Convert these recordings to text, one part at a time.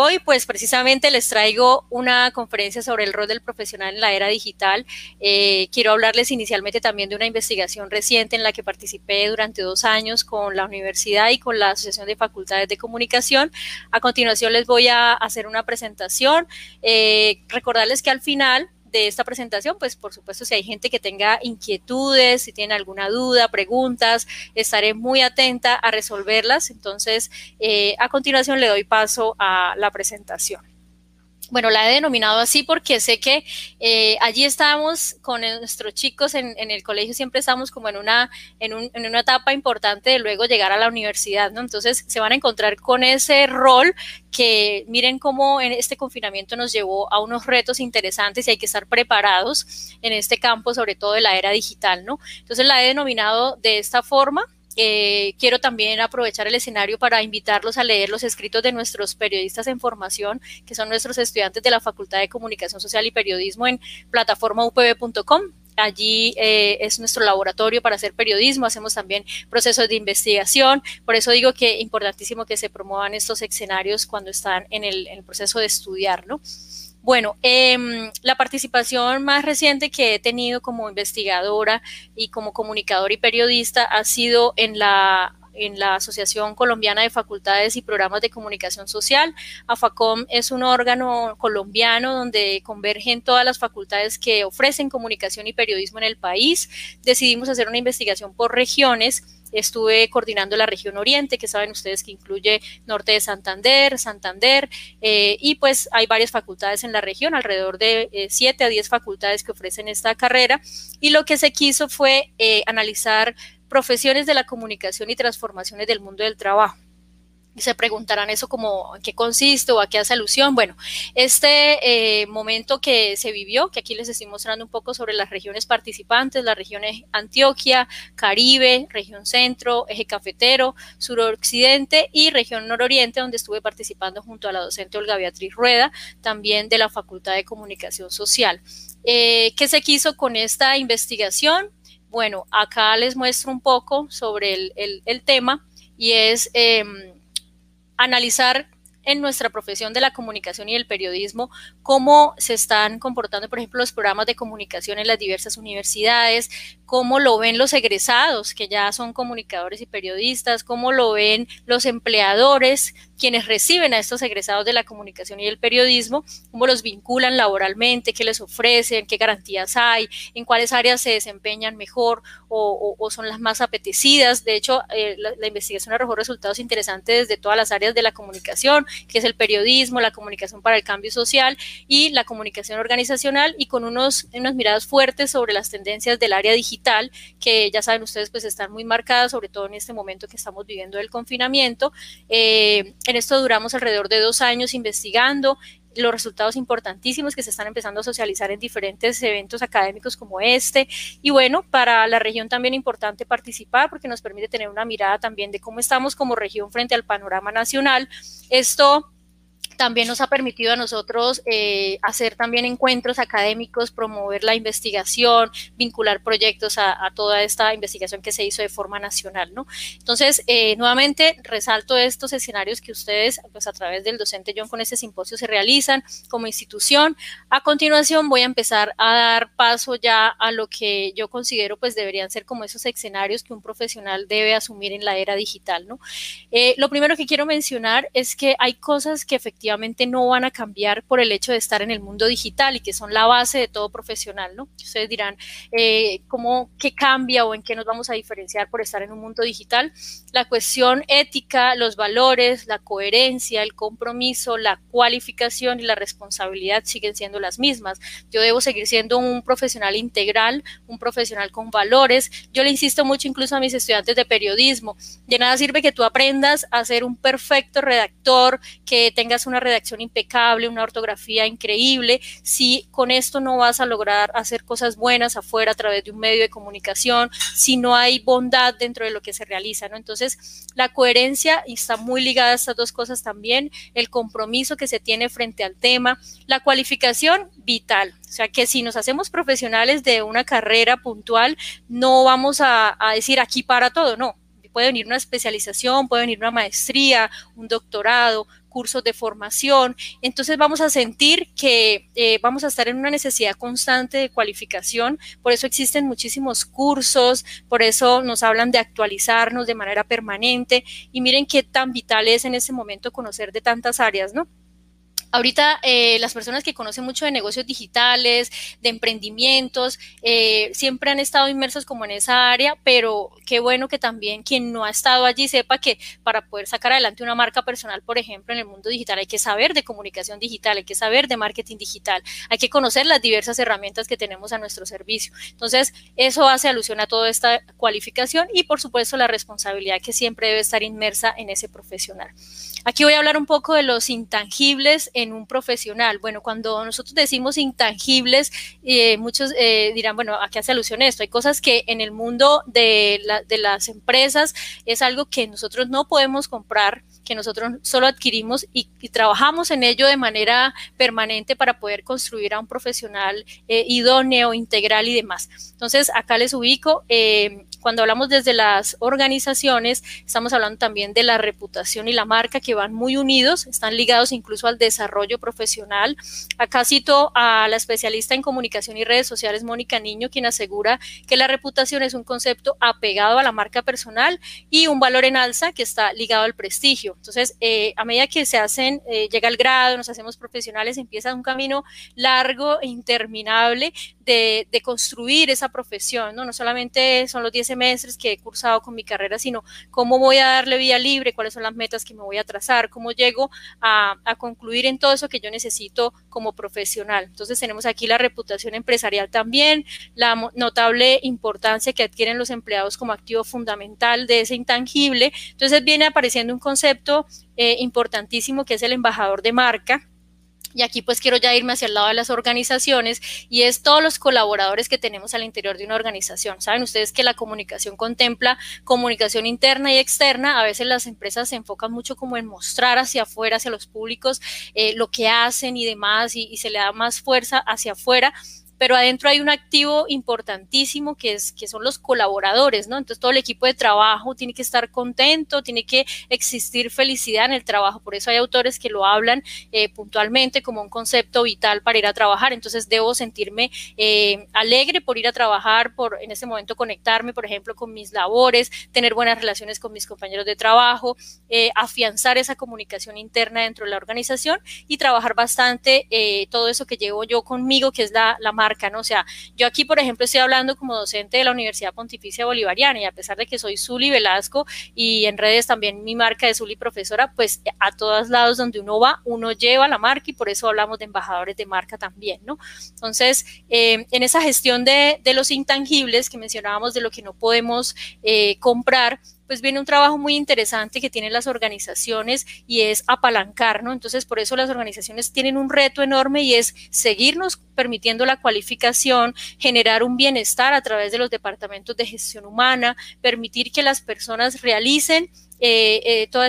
Hoy, pues precisamente les traigo una conferencia sobre el rol del profesional en la era digital. Eh, quiero hablarles inicialmente también de una investigación reciente en la que participé durante dos años con la universidad y con la Asociación de Facultades de Comunicación. A continuación les voy a hacer una presentación. Eh, recordarles que al final de esta presentación, pues por supuesto si hay gente que tenga inquietudes, si tiene alguna duda, preguntas, estaré muy atenta a resolverlas. Entonces, eh, a continuación le doy paso a la presentación. Bueno, la he denominado así porque sé que eh, allí estamos con nuestros chicos en, el colegio, siempre estamos como en una, en, una etapa importante de luego llegar a la universidad, ¿no? Entonces se van a encontrar con ese rol que miren cómo en este confinamiento nos llevó a unos retos interesantes y hay que estar preparados en este campo, sobre todo de la era digital, ¿no? Entonces la he denominado de esta forma eh, quiero también aprovechar el escenario para invitarlos a leer los escritos de nuestros periodistas en formación, que son nuestros estudiantes de la Facultad de Comunicación Social y Periodismo en plataformaupb.com. Allí eh, es nuestro laboratorio para hacer periodismo, hacemos también procesos de investigación, por eso digo que es importantísimo que se promuevan estos escenarios cuando están en el, en el proceso de estudiar, ¿no? Bueno, em, la participación más reciente que he tenido como investigadora y como comunicadora y periodista ha sido en la en la Asociación Colombiana de Facultades y Programas de Comunicación Social. AFACOM es un órgano colombiano donde convergen todas las facultades que ofrecen comunicación y periodismo en el país. Decidimos hacer una investigación por regiones estuve coordinando la región oriente, que saben ustedes que incluye norte de Santander, Santander, eh, y pues hay varias facultades en la región, alrededor de eh, 7 a 10 facultades que ofrecen esta carrera, y lo que se quiso fue eh, analizar profesiones de la comunicación y transformaciones del mundo del trabajo se preguntarán eso como en qué consiste o a qué hace alusión. Bueno, este eh, momento que se vivió, que aquí les estoy mostrando un poco sobre las regiones participantes, las regiones Antioquia, Caribe, región centro, eje cafetero, suroccidente y región nororiente, donde estuve participando junto a la docente Olga Beatriz Rueda, también de la Facultad de Comunicación Social. Eh, ¿Qué se quiso con esta investigación? Bueno, acá les muestro un poco sobre el, tema y es... Em, analizar en nuestra profesión de la comunicación y el periodismo, cómo se están comportando, por ejemplo, los programas de comunicación en las diversas universidades, cómo lo ven los egresados, que ya son comunicadores y periodistas, cómo lo ven los empleadores, quienes reciben a estos egresados de la comunicación y el periodismo, cómo los vinculan laboralmente, qué les ofrecen, qué garantías hay, en cuáles áreas se desempeñan mejor o, son las más apetecidas. De hecho, eh, la, investigación arrojó resultados interesantes desde todas las áreas de la comunicación, que es el periodismo, la comunicación para el cambio social y la comunicación organizacional, y con unos, unas miradas fuertes sobre las tendencias del área digital que ya saben ustedes, pues están muy marcadas, sobre todo en este momento que estamos viviendo el confinamiento. Eh, en esto duramos alrededor de dos años investigando los resultados importantísimos que se están empezando a socializar en diferentes eventos académicos como este. Y bueno, para la región también importante participar porque nos permite tener una mirada también de cómo estamos como región frente al panorama nacional. Esto también nos ha permitido a nosotros eh, hacer también encuentros académicos, promover la investigación, vincular proyectos a, toda esta investigación que se hizo de forma nacional, ¿no? Entonces, eh, nuevamente resalto estos escenarios que ustedes, pues a través del docente John con este simposio se realizan como institución. A continuación voy a empezar a dar paso ya a lo que yo considero pues deberían ser como esos escenarios que un profesional debe asumir en la era digital, ¿no? Eh, lo primero que quiero mencionar es que hay cosas que efectivamente no van a cambiar por el hecho de estar en el mundo digital y que son la base de todo profesional, ¿no? Ustedes dirán, eh, ¿cómo, qué cambia o en qué nos vamos a diferenciar por estar en un mundo digital? La cuestión ética, los valores, la coherencia, el compromiso, la cualificación y la responsabilidad siguen siendo las mismas. Yo debo seguir siendo un profesional integral, un profesional con valores. Yo le insisto mucho incluso a mis estudiantes de periodismo, de nada sirve que tú aprendas a ser un perfecto redactor, que tengas una redacción impecable, una ortografía increíble, si con esto no vas a lograr hacer cosas buenas afuera a través de un medio de comunicación, si no hay bondad dentro de lo que se realiza, ¿no? Entonces, la coherencia está muy ligada a estas dos cosas también, el compromiso que se tiene frente al tema, la cualificación vital, o sea que si nos hacemos profesionales de una carrera puntual, no vamos a, a decir aquí para todo, no, puede venir una especialización, puede venir una maestría, un doctorado, cursos de formación. Entonces vamos a sentir que eh, vamos a estar en una necesidad constante de cualificación, por eso existen muchísimos cursos, por eso nos hablan de actualizarnos de manera permanente y miren qué tan vital es en ese momento conocer de tantas áreas, ¿no? Ahorita eh, las personas que conocen mucho de negocios digitales, de emprendimientos, eh, siempre han estado inmersos como en esa área, pero qué bueno que también quien no ha estado allí sepa que para poder sacar adelante una marca personal, por ejemplo, en el mundo digital hay que saber de comunicación digital, hay que saber de marketing digital, hay que conocer las diversas herramientas que tenemos a nuestro servicio. Entonces, eso hace alusión a toda esta cualificación y, por supuesto, la responsabilidad que siempre debe estar inmersa en ese profesional. Aquí voy a hablar un poco de los intangibles en un profesional. Bueno, cuando nosotros decimos intangibles, eh, muchos eh, dirán, bueno, ¿a qué hace alusión esto? Hay cosas que en el mundo de, las empresas es algo que nosotros no podemos comprar, que nosotros solo adquirimos y, trabajamos en ello de manera permanente para poder construir a un profesional eh, idóneo, integral y demás. Entonces, acá les ubico cuando hablamos desde las organizaciones, estamos hablando también de la reputación y la marca que van muy unidos, están ligados incluso al desarrollo profesional. Acá cito a la especialista en comunicación y redes sociales, Mónica Niño, quien asegura que la reputación es un concepto apegado a la marca personal y un valor en alza que está ligado al prestigio. Entonces, eh, a medida que se hacen, eh, llega el grado, nos hacemos profesionales, empieza un camino largo e interminable de, de construir esa profesión, ¿no? No solamente son los 10 semestres que he cursado con mi carrera, sino cómo voy a darle vía libre, cuáles son las metas que me voy a trazar, cómo llego a, concluir en todo eso que yo necesito como profesional. Entonces tenemos aquí la reputación empresarial también, la notable importancia que adquieren los empleados como activo fundamental de ese intangible. Entonces viene apareciendo un concepto eh, importantísimo que es el embajador de marca y aquí pues quiero ya irme hacia el lado de las organizaciones y es todos los colaboradores que tenemos al interior de una organización. Saben ustedes que la comunicación contempla comunicación interna y externa. A veces las empresas se enfocan mucho como en mostrar hacia afuera, hacia los públicos, eh, lo que hacen y demás y, y se le da más fuerza hacia afuera pero adentro hay un activo importantísimo que, es, que son los colaboradores, ¿no? Entonces todo el equipo de trabajo tiene que estar contento, tiene que existir felicidad en el trabajo, por eso hay autores que lo hablan eh, puntualmente como un concepto vital para ir a trabajar, entonces debo sentirme eh, alegre por ir a trabajar, por en ese momento conectarme, por ejemplo, con mis labores, tener buenas relaciones con mis compañeros de trabajo, eh, afianzar esa comunicación interna dentro de la organización y trabajar bastante todo eso que llevo yo conmigo, que es la, la ¿no? O sea, yo aquí, por ejemplo, estoy hablando como docente de la Universidad Pontificia Bolivariana y a pesar de que soy Zuli Velasco y en redes también mi marca de Zuli Profesora, pues a todos lados donde uno va, uno lleva la marca y por eso hablamos de embajadores de marca también, ¿no? Entonces, eh, en esa gestión de, de, los intangibles que mencionábamos, de lo que no podemos eh, comprar, pues viene un trabajo muy interesante que tienen las organizaciones y es apalancar, ¿no? Entonces, por eso las organizaciones tienen un reto enorme y es seguirnos permitiendo la cualificación, generar un bienestar a través de los departamentos de gestión humana, permitir que las personas realicen eh, eh, todo,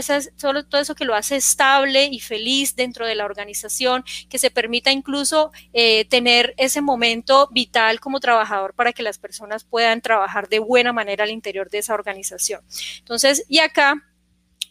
todo, eso que lo hace estable y feliz dentro de la organización, que se permita incluso eh, tener ese momento vital como trabajador para que las personas puedan trabajar de buena manera al interior de esa organización. Entonces, y acá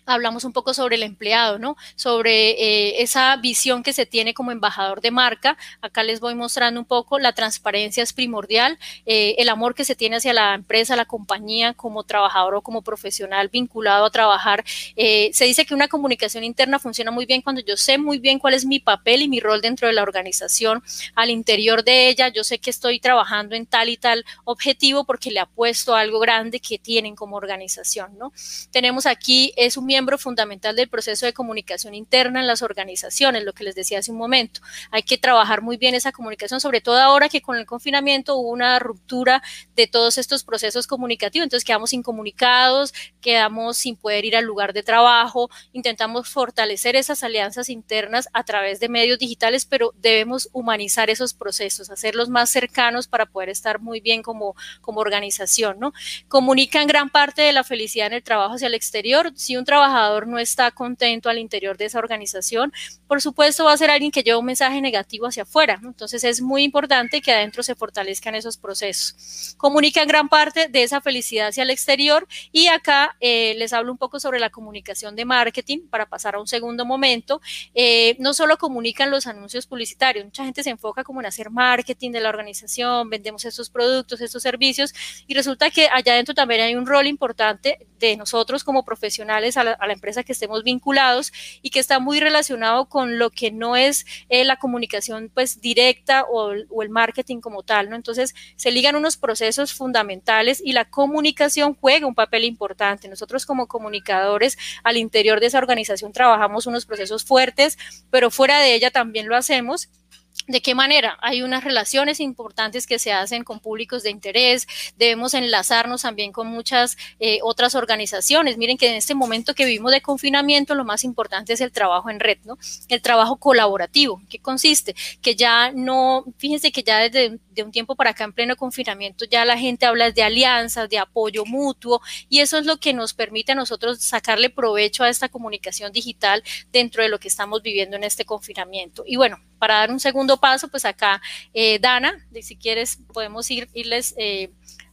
hablamos un poco sobre el empleado, ¿no? Sobre eh, esa visión que se tiene como embajador de marca. Acá les voy mostrando un poco, la transparencia es primordial, eh, el amor que se tiene hacia la empresa, la compañía, como trabajador o como profesional vinculado a trabajar. Eh, se dice que una comunicación interna funciona muy bien cuando yo sé muy bien cuál es mi papel y mi rol dentro de la organización. Al interior de ella, yo sé que estoy trabajando en tal y tal objetivo porque le apuesto a algo grande que tienen como organización, ¿no? Tenemos aquí, es un miembro fundamental del proceso de comunicación interna en las organizaciones, lo que les decía hace un momento. Hay que trabajar muy bien esa comunicación, sobre todo ahora que con el confinamiento hubo una ruptura de todos estos procesos comunicativos, entonces quedamos incomunicados, quedamos sin poder ir al lugar de trabajo, intentamos fortalecer esas alianzas internas a través de medios digitales, pero debemos humanizar esos procesos, hacerlos más cercanos para poder estar muy bien como, como organización, ¿no? Comunican gran parte de la felicidad en el trabajo hacia el exterior. Si un trabajo trabajador no está contento al interior de esa organización, por supuesto va a ser alguien que lleva un mensaje negativo hacia afuera. Entonces es muy importante que adentro se fortalezcan esos procesos. Comunican gran parte de esa felicidad hacia el exterior y acá eh, les hablo un poco sobre la comunicación de marketing para pasar a un segundo momento. Eh, no solo comunican los anuncios publicitarios, mucha gente se enfoca como en hacer marketing de la organización, vendemos estos productos, estos servicios y resulta que allá adentro también hay un rol importante de nosotros como profesionales a la, empresa que estemos vinculados y que está muy relacionado con lo que no es eh, la comunicación pues directa o, o, el marketing como tal, ¿no? Entonces se ligan unos procesos fundamentales y la comunicación juega un papel importante. Nosotros como comunicadores al interior de esa organización trabajamos unos procesos fuertes, pero fuera de ella también lo hacemos ¿De qué manera? Hay unas relaciones importantes que se hacen con públicos de interés, debemos enlazarnos también con muchas eh, otras organizaciones. Miren que en este momento que vivimos de confinamiento, lo más importante es el trabajo en red, ¿no? El trabajo colaborativo. ¿Qué consiste? Que ya no, fíjense que ya desde de un tiempo para acá en pleno confinamiento ya la gente habla de alianzas, de apoyo mutuo y eso es lo que nos permite a nosotros sacarle provecho a esta comunicación digital dentro de lo que estamos viviendo en este confinamiento. Y bueno, para dar un segundo paso, pues acá, eh, Dana, si quieres, podemos ir, irles eh,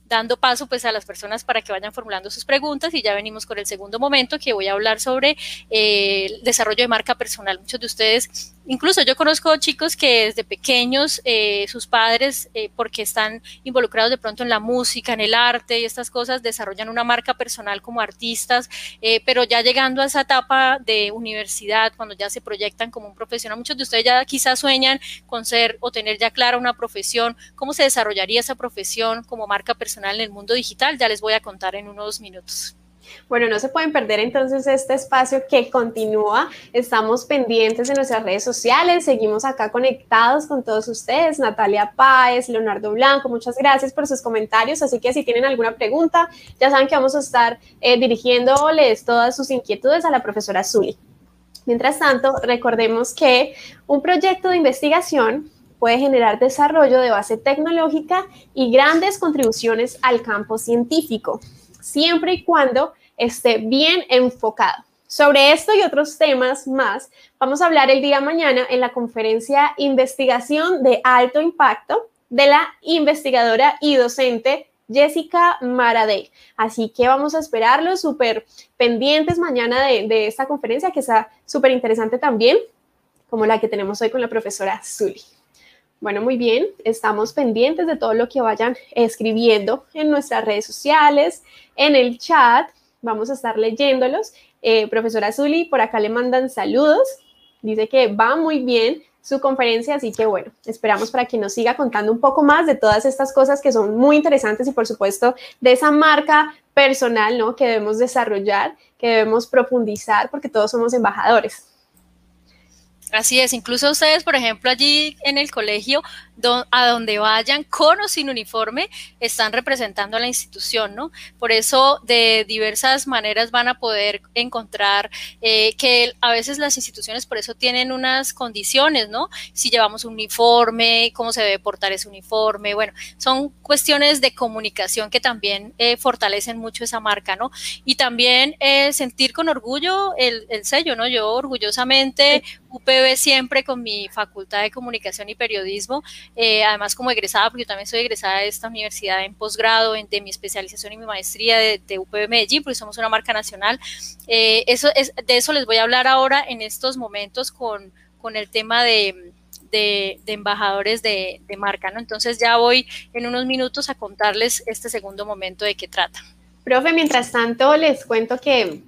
dando paso pues a las personas para que vayan formulando sus preguntas y ya venimos con el segundo momento que voy a hablar sobre eh, el desarrollo de marca personal. Muchos de ustedes Incluso yo conozco chicos que desde pequeños eh, sus padres, eh, porque están involucrados de pronto en la música, en el arte y estas cosas, desarrollan una marca personal como artistas, eh, pero ya llegando a esa etapa de universidad, cuando ya se proyectan como un profesional, muchos de ustedes ya quizás sueñan con ser o tener ya clara una profesión, cómo se desarrollaría esa profesión como marca personal en el mundo digital, ya les voy a contar en unos minutos. Bueno, no se pueden perder entonces este espacio que continúa. Estamos pendientes en nuestras redes sociales, seguimos acá conectados con todos ustedes. Natalia Páez, Leonardo Blanco, muchas gracias por sus comentarios. Así que si tienen alguna pregunta, ya saben que vamos a estar eh, dirigiéndoles todas sus inquietudes a la profesora Zuli. Mientras tanto, recordemos que un proyecto de investigación puede generar desarrollo de base tecnológica y grandes contribuciones al campo científico siempre y cuando esté bien enfocado. Sobre esto y otros temas más, vamos a hablar el día mañana en la conferencia Investigación de Alto Impacto de la investigadora y docente Jessica Maradei. Así que vamos a esperarlo súper pendientes mañana de, de, esta conferencia que está súper interesante también, como la que tenemos hoy con la profesora Zully. Bueno, muy bien, estamos pendientes de todo lo que vayan escribiendo en nuestras redes sociales, en el chat, vamos a estar leyéndolos. Eh, profesora Zuli, por acá le mandan saludos, dice que va muy bien su conferencia, así que bueno, esperamos para que nos siga contando un poco más de todas estas cosas que son muy interesantes y por supuesto de esa marca personal, ¿no? Que debemos desarrollar, que debemos profundizar porque todos somos embajadores. Así es, incluso ustedes, por ejemplo, allí en el colegio, a donde vayan, con o sin uniforme, están representando a la institución, ¿no? Por eso, de diversas maneras van a poder encontrar eh, que a veces las instituciones por eso tienen unas condiciones, ¿no? Si llevamos un uniforme, cómo se debe portar ese uniforme, bueno, son cuestiones de comunicación que también eh, fortalecen mucho esa marca, ¿no? Y también eh, sentir con orgullo el, el sello, ¿no? Yo orgullosamente UPB siempre con mi facultad de comunicación y periodismo, eh, además como egresada, porque yo también soy egresada de esta universidad en posgrado, de mi especialización y mi maestría de, de UPB Medellín, porque somos una marca nacional. Eh, eso es, de eso les voy a hablar ahora en estos momentos con, con el tema de, de, de, embajadores de, de, marca, ¿no? Entonces ya voy en unos minutos a contarles este segundo momento de qué trata. Profe, mientras tanto les cuento que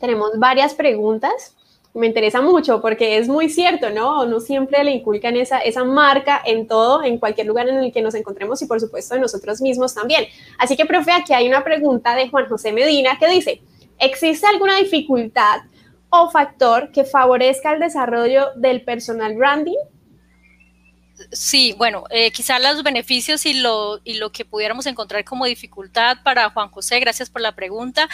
tenemos varias preguntas me interesa mucho porque es muy cierto, ¿no? No siempre le inculcan esa, esa marca en todo, en cualquier lugar en el que nos encontremos y por supuesto de nosotros mismos también. Así que, profe, aquí hay una pregunta de Juan José Medina que dice, ¿existe alguna dificultad o factor que favorezca el desarrollo del personal branding? Sí, bueno, eh, quizás los beneficios y lo, y lo que pudiéramos encontrar como dificultad para Juan José, gracias por la pregunta.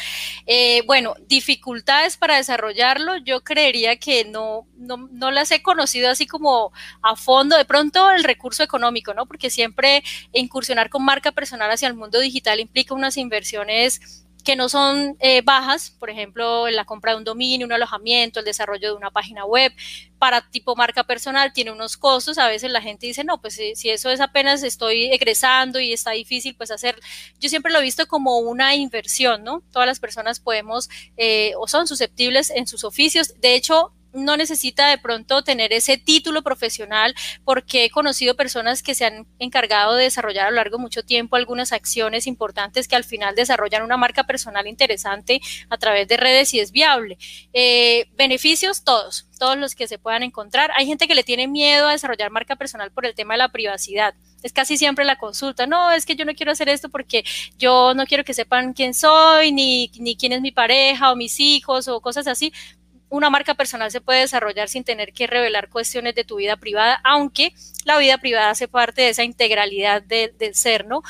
Eh, bueno, dificultades para desarrollarlo, yo creería que no, no, no, las he conocido así como a fondo, de pronto el recurso económico, ¿no? Porque siempre incursionar con marca personal hacia el mundo digital implica unas inversiones que no son eh, bajas, por ejemplo, la compra de un dominio, un alojamiento, el desarrollo de una página web, para tipo marca personal tiene unos costos, a veces la gente dice, no, pues si, eso es apenas estoy egresando y está difícil, pues hacer, yo siempre lo he visto como una inversión, ¿no? Todas las personas podemos eh, o son susceptibles en sus oficios, de hecho, no necesita de pronto tener ese título profesional porque he conocido personas que se han encargado de desarrollar a lo largo de mucho tiempo algunas acciones importantes que al final desarrollan una marca personal interesante a través de redes y es viable. Eh, beneficios todos, todos los que se puedan encontrar. Hay gente que le tiene miedo a desarrollar marca personal por el tema de la privacidad. Es casi siempre la consulta. No, es que yo no quiero hacer esto porque yo no quiero que sepan quién soy, ni, ni quién es mi pareja o mis hijos o cosas así una marca personal se puede desarrollar sin tener que revelar cuestiones de tu vida privada, aunque la vida privada hace parte de esa integralidad del ser, ¿no?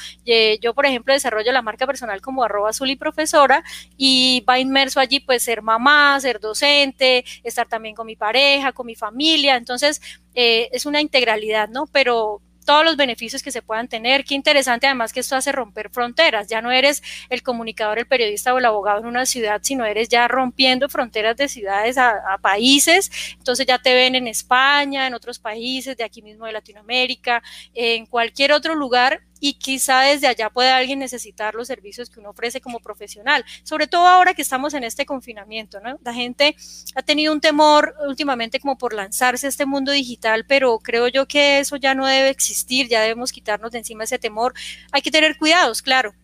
Yo, por ejemplo, desarrollo la marca personal como arroba azul y profesora y va inmerso allí pues ser mamá, ser docente, estar también con mi pareja, con mi familia, entonces eh, es una integralidad, ¿no? Pero todos los beneficios que se puedan tener. Qué interesante además que esto hace romper fronteras. Ya no eres el comunicador, el periodista o el abogado en una ciudad, sino eres ya rompiendo fronteras de ciudades a, países. Entonces ya te ven en España, en otros países, de aquí mismo de Latinoamérica, en cualquier otro lugar y quizá desde allá pueda alguien necesitar los servicios que uno ofrece como profesional, sobre todo ahora que estamos en este confinamiento, ¿no? La gente ha tenido un temor últimamente como por lanzarse a este mundo digital, pero creo yo que eso ya no debe existir, ya debemos quitarnos de encima ese temor. Hay que tener cuidados, claro,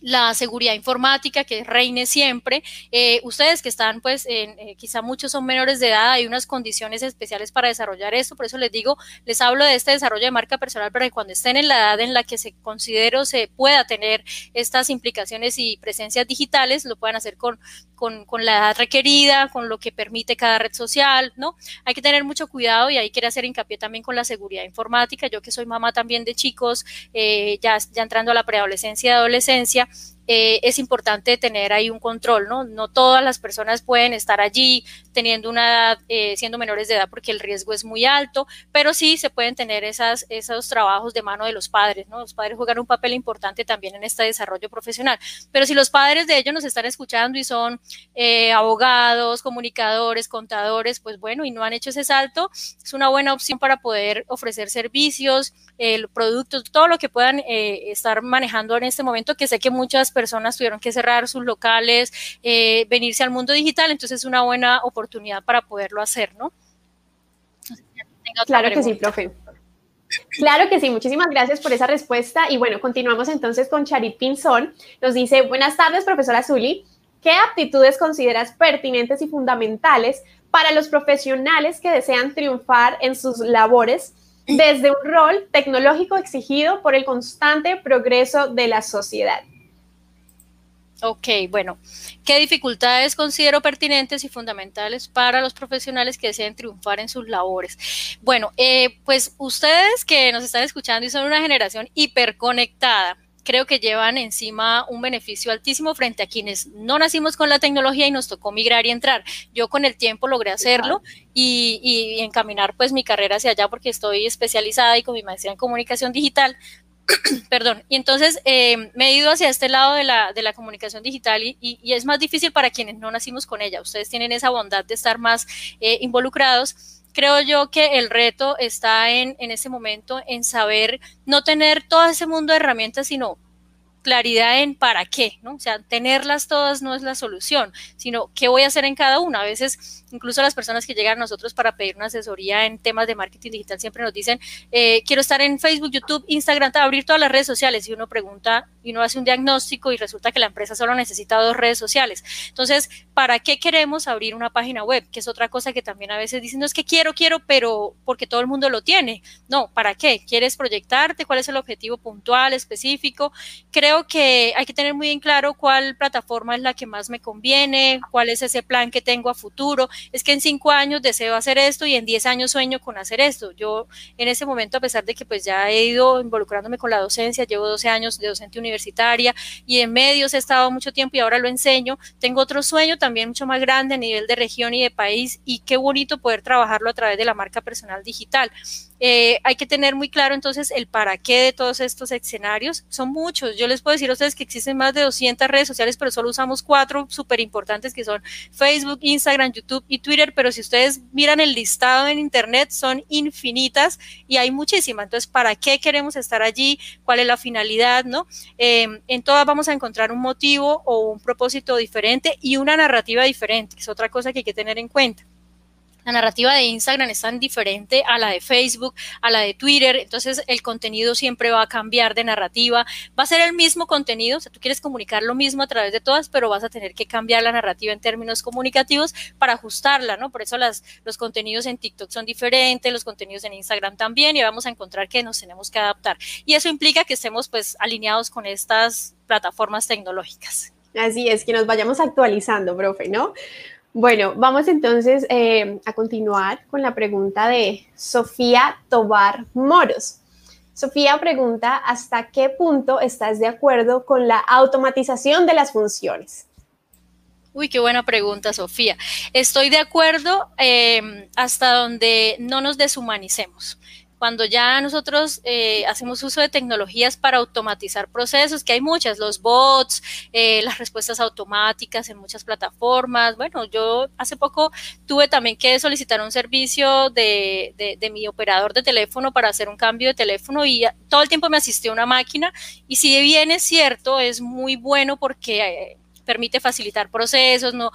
la seguridad informática que reine siempre. Eh, ustedes que están, pues, en, eh, quizá muchos son menores de edad, hay unas condiciones especiales para desarrollar esto, por eso les digo, les hablo de este desarrollo de marca personal para que cuando estén en la edad en la que se considero se pueda tener estas implicaciones y presencias digitales, lo puedan hacer con, con, con la edad requerida, con lo que permite cada red social, ¿no? Hay que tener mucho cuidado y ahí quiero hacer hincapié también con la seguridad informática. Yo que soy mamá también de chicos, eh, ya, ya entrando a la preadolescencia y adolescencia, eh, es importante tener ahí un control, ¿no? No todas las personas pueden estar allí teniendo una edad, eh, siendo menores de edad porque el riesgo es muy alto, pero sí se pueden tener esas, esos trabajos de mano de los padres, ¿no? Los padres juegan un papel importante también en este desarrollo profesional, pero si los padres de ellos nos están escuchando y son eh, abogados, comunicadores, contadores, pues bueno, y no han hecho ese salto, es una buena opción para poder ofrecer servicios, productos, todo lo que puedan estar manejando en este momento, que sé que muchas personas personas tuvieron que cerrar sus locales, eh, venirse al mundo digital, entonces es una buena oportunidad para poderlo hacer, ¿no? claro que sí, profe. Claro que sí, muchísimas gracias por esa respuesta. Y bueno, continuamos entonces con Charit Pinzón. Nos dice, buenas tardes, profesora Zuli. ¿Qué aptitudes consideras pertinentes y fundamentales para los profesionales que desean triunfar en sus labores desde un rol tecnológico exigido por el constante progreso de la sociedad? Ok, bueno, ¿qué dificultades considero pertinentes y fundamentales para los profesionales que deseen triunfar en sus labores? Bueno, eh, pues ustedes que nos están escuchando y son una generación hiperconectada, creo que llevan encima un beneficio altísimo frente a quienes no nacimos con la tecnología y nos tocó migrar y entrar. Yo con el tiempo logré hacerlo y, y encaminar pues mi carrera hacia allá porque estoy especializada y con mi maestría en comunicación digital, Perdón, y entonces eh, me he ido hacia este lado de la, de la comunicación digital y, y, es más difícil para quienes no nacimos con ella. Ustedes tienen esa bondad de estar más eh, involucrados. Creo yo que el reto está en, en ese momento en saber no tener todo ese mundo de herramientas, sino claridad en para qué, ¿no? O sea, tenerlas todas no es la solución, sino qué voy a hacer en cada una. A veces, incluso las personas que llegan a nosotros para pedir una asesoría en temas de marketing digital siempre nos dicen, eh, quiero estar en Facebook, YouTube, Instagram, abrir todas las redes sociales. Y uno pregunta y uno hace un diagnóstico y resulta que la empresa solo necesita dos redes sociales. Entonces, ¿para qué queremos abrir una página web? Que es otra cosa que también a veces dicen, no es que quiero, quiero, pero porque todo el mundo lo tiene. No, ¿para qué? ¿Quieres proyectarte? ¿Cuál es el objetivo puntual, específico? Creo que hay que tener muy bien claro cuál plataforma es la que más me conviene, cuál es ese plan que tengo a futuro. Es que en cinco años deseo hacer esto y en diez años sueño con hacer esto. Yo en ese momento, a pesar de que pues ya he ido involucrándome con la docencia, llevo 12 años de docente universitaria y en medios he estado mucho tiempo y ahora lo enseño, tengo otro sueño también mucho más grande a nivel de región y de país y qué bonito poder trabajarlo a través de la marca personal digital. Eh, hay que tener muy claro entonces el para qué de todos estos escenarios. Son muchos. Yo les puedo decir a ustedes que existen más de 200 redes sociales, pero solo usamos cuatro súper importantes que son Facebook, Instagram, YouTube y Twitter, pero si ustedes miran el listado en Internet son infinitas y hay muchísimas. Entonces, ¿para qué queremos estar allí? ¿Cuál es la finalidad? ¿no? Eh, en todas vamos a encontrar un motivo o un propósito diferente y una narrativa diferente, que es otra cosa que hay que tener en cuenta. La narrativa de Instagram es tan diferente a la de Facebook, a la de Twitter, entonces el contenido siempre va a cambiar de narrativa, va a ser el mismo contenido, o sea, tú quieres comunicar lo mismo a través de todas, pero vas a tener que cambiar la narrativa en términos comunicativos para ajustarla, ¿no? Por eso las, los contenidos en TikTok son diferentes, los contenidos en Instagram también, y vamos a encontrar que nos tenemos que adaptar. Y eso implica que estemos pues alineados con estas plataformas tecnológicas. Así es, que nos vayamos actualizando, profe, ¿no? Bueno, vamos entonces eh, a continuar con la pregunta de Sofía Tobar Moros. Sofía pregunta, ¿hasta qué punto estás de acuerdo con la automatización de las funciones? Uy, qué buena pregunta, Sofía. Estoy de acuerdo eh, hasta donde no nos deshumanicemos cuando ya nosotros eh, hacemos uso de tecnologías para automatizar procesos, que hay muchas, los bots, eh, las respuestas automáticas en muchas plataformas. Bueno, yo hace poco tuve también que solicitar un servicio de, de, mi operador de teléfono para hacer un cambio de teléfono y todo el tiempo me asistió una máquina y si bien es cierto, es muy bueno porque... Permite facilitar procesos, no,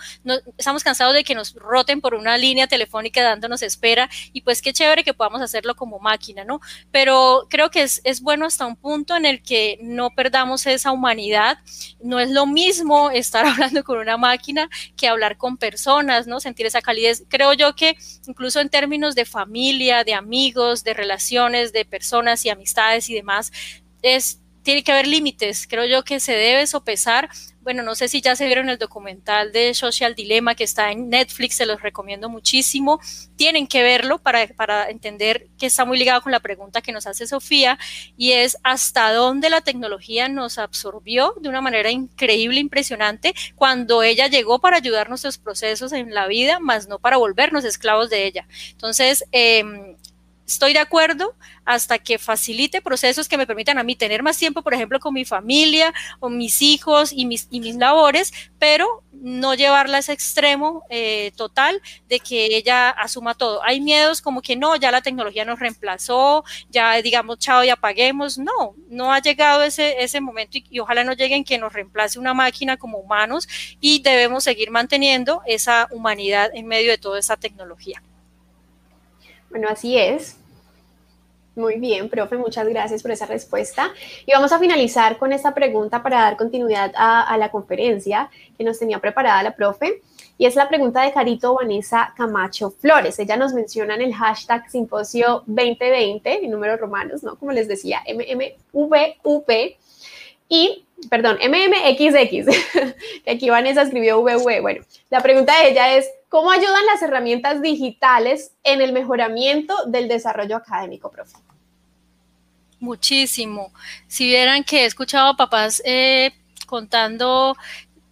estamos cansados de que nos roten por una línea telefónica dándonos espera y pues qué chévere que podamos hacerlo como máquina, ¿no? Pero creo que es, es bueno hasta un punto en el que no perdamos esa humanidad, no es lo mismo estar hablando con una máquina que hablar con personas, ¿no? Sentir esa calidez. Creo yo que incluso en términos de familia, de amigos, de relaciones, de personas y amistades y demás, es tiene que haber límites. Creo yo que se debe sopesar. Bueno, no sé si ya se vieron el documental de Social Dilemma que está en Netflix, se los recomiendo muchísimo. Tienen que verlo para, para entender que está muy ligado con la pregunta que nos hace Sofía y es hasta dónde la tecnología nos absorbió de una manera increíble, impresionante, cuando ella llegó para ayudar nuestros procesos en la vida, más no para volvernos esclavos de ella. Entonces, eh, estoy de acuerdo hasta que facilite procesos que me permitan a mí tener más tiempo, por ejemplo, con mi familia o mis hijos y mis, y mis labores, pero no llevarla a ese extremo eh, total de que ella asuma todo. Hay miedos como que no, ya la tecnología nos reemplazó, ya digamos chao y apaguemos. No, no ha llegado ese, ese momento y, y ojalá no llegue en que nos reemplace una máquina como humanos y debemos seguir manteniendo esa humanidad en medio de toda esa tecnología. Bueno, así es. Muy bien, profe, muchas gracias por esa respuesta. Y vamos a finalizar con esta pregunta para dar continuidad a, la conferencia que nos tenía preparada la profe. Y es la pregunta de Carito Vanessa Camacho Flores. Ella nos menciona en el hashtag Simposio 2020, en números romanos, ¿no? Como les decía, MMVUP. Y, perdón, MMXX, que aquí Vanessa escribió VV. Bueno, la pregunta de ella es, ¿Cómo ayudan las herramientas digitales en el mejoramiento del desarrollo académico, profe? Muchísimo. Si vieran que he escuchado a papás eh, contando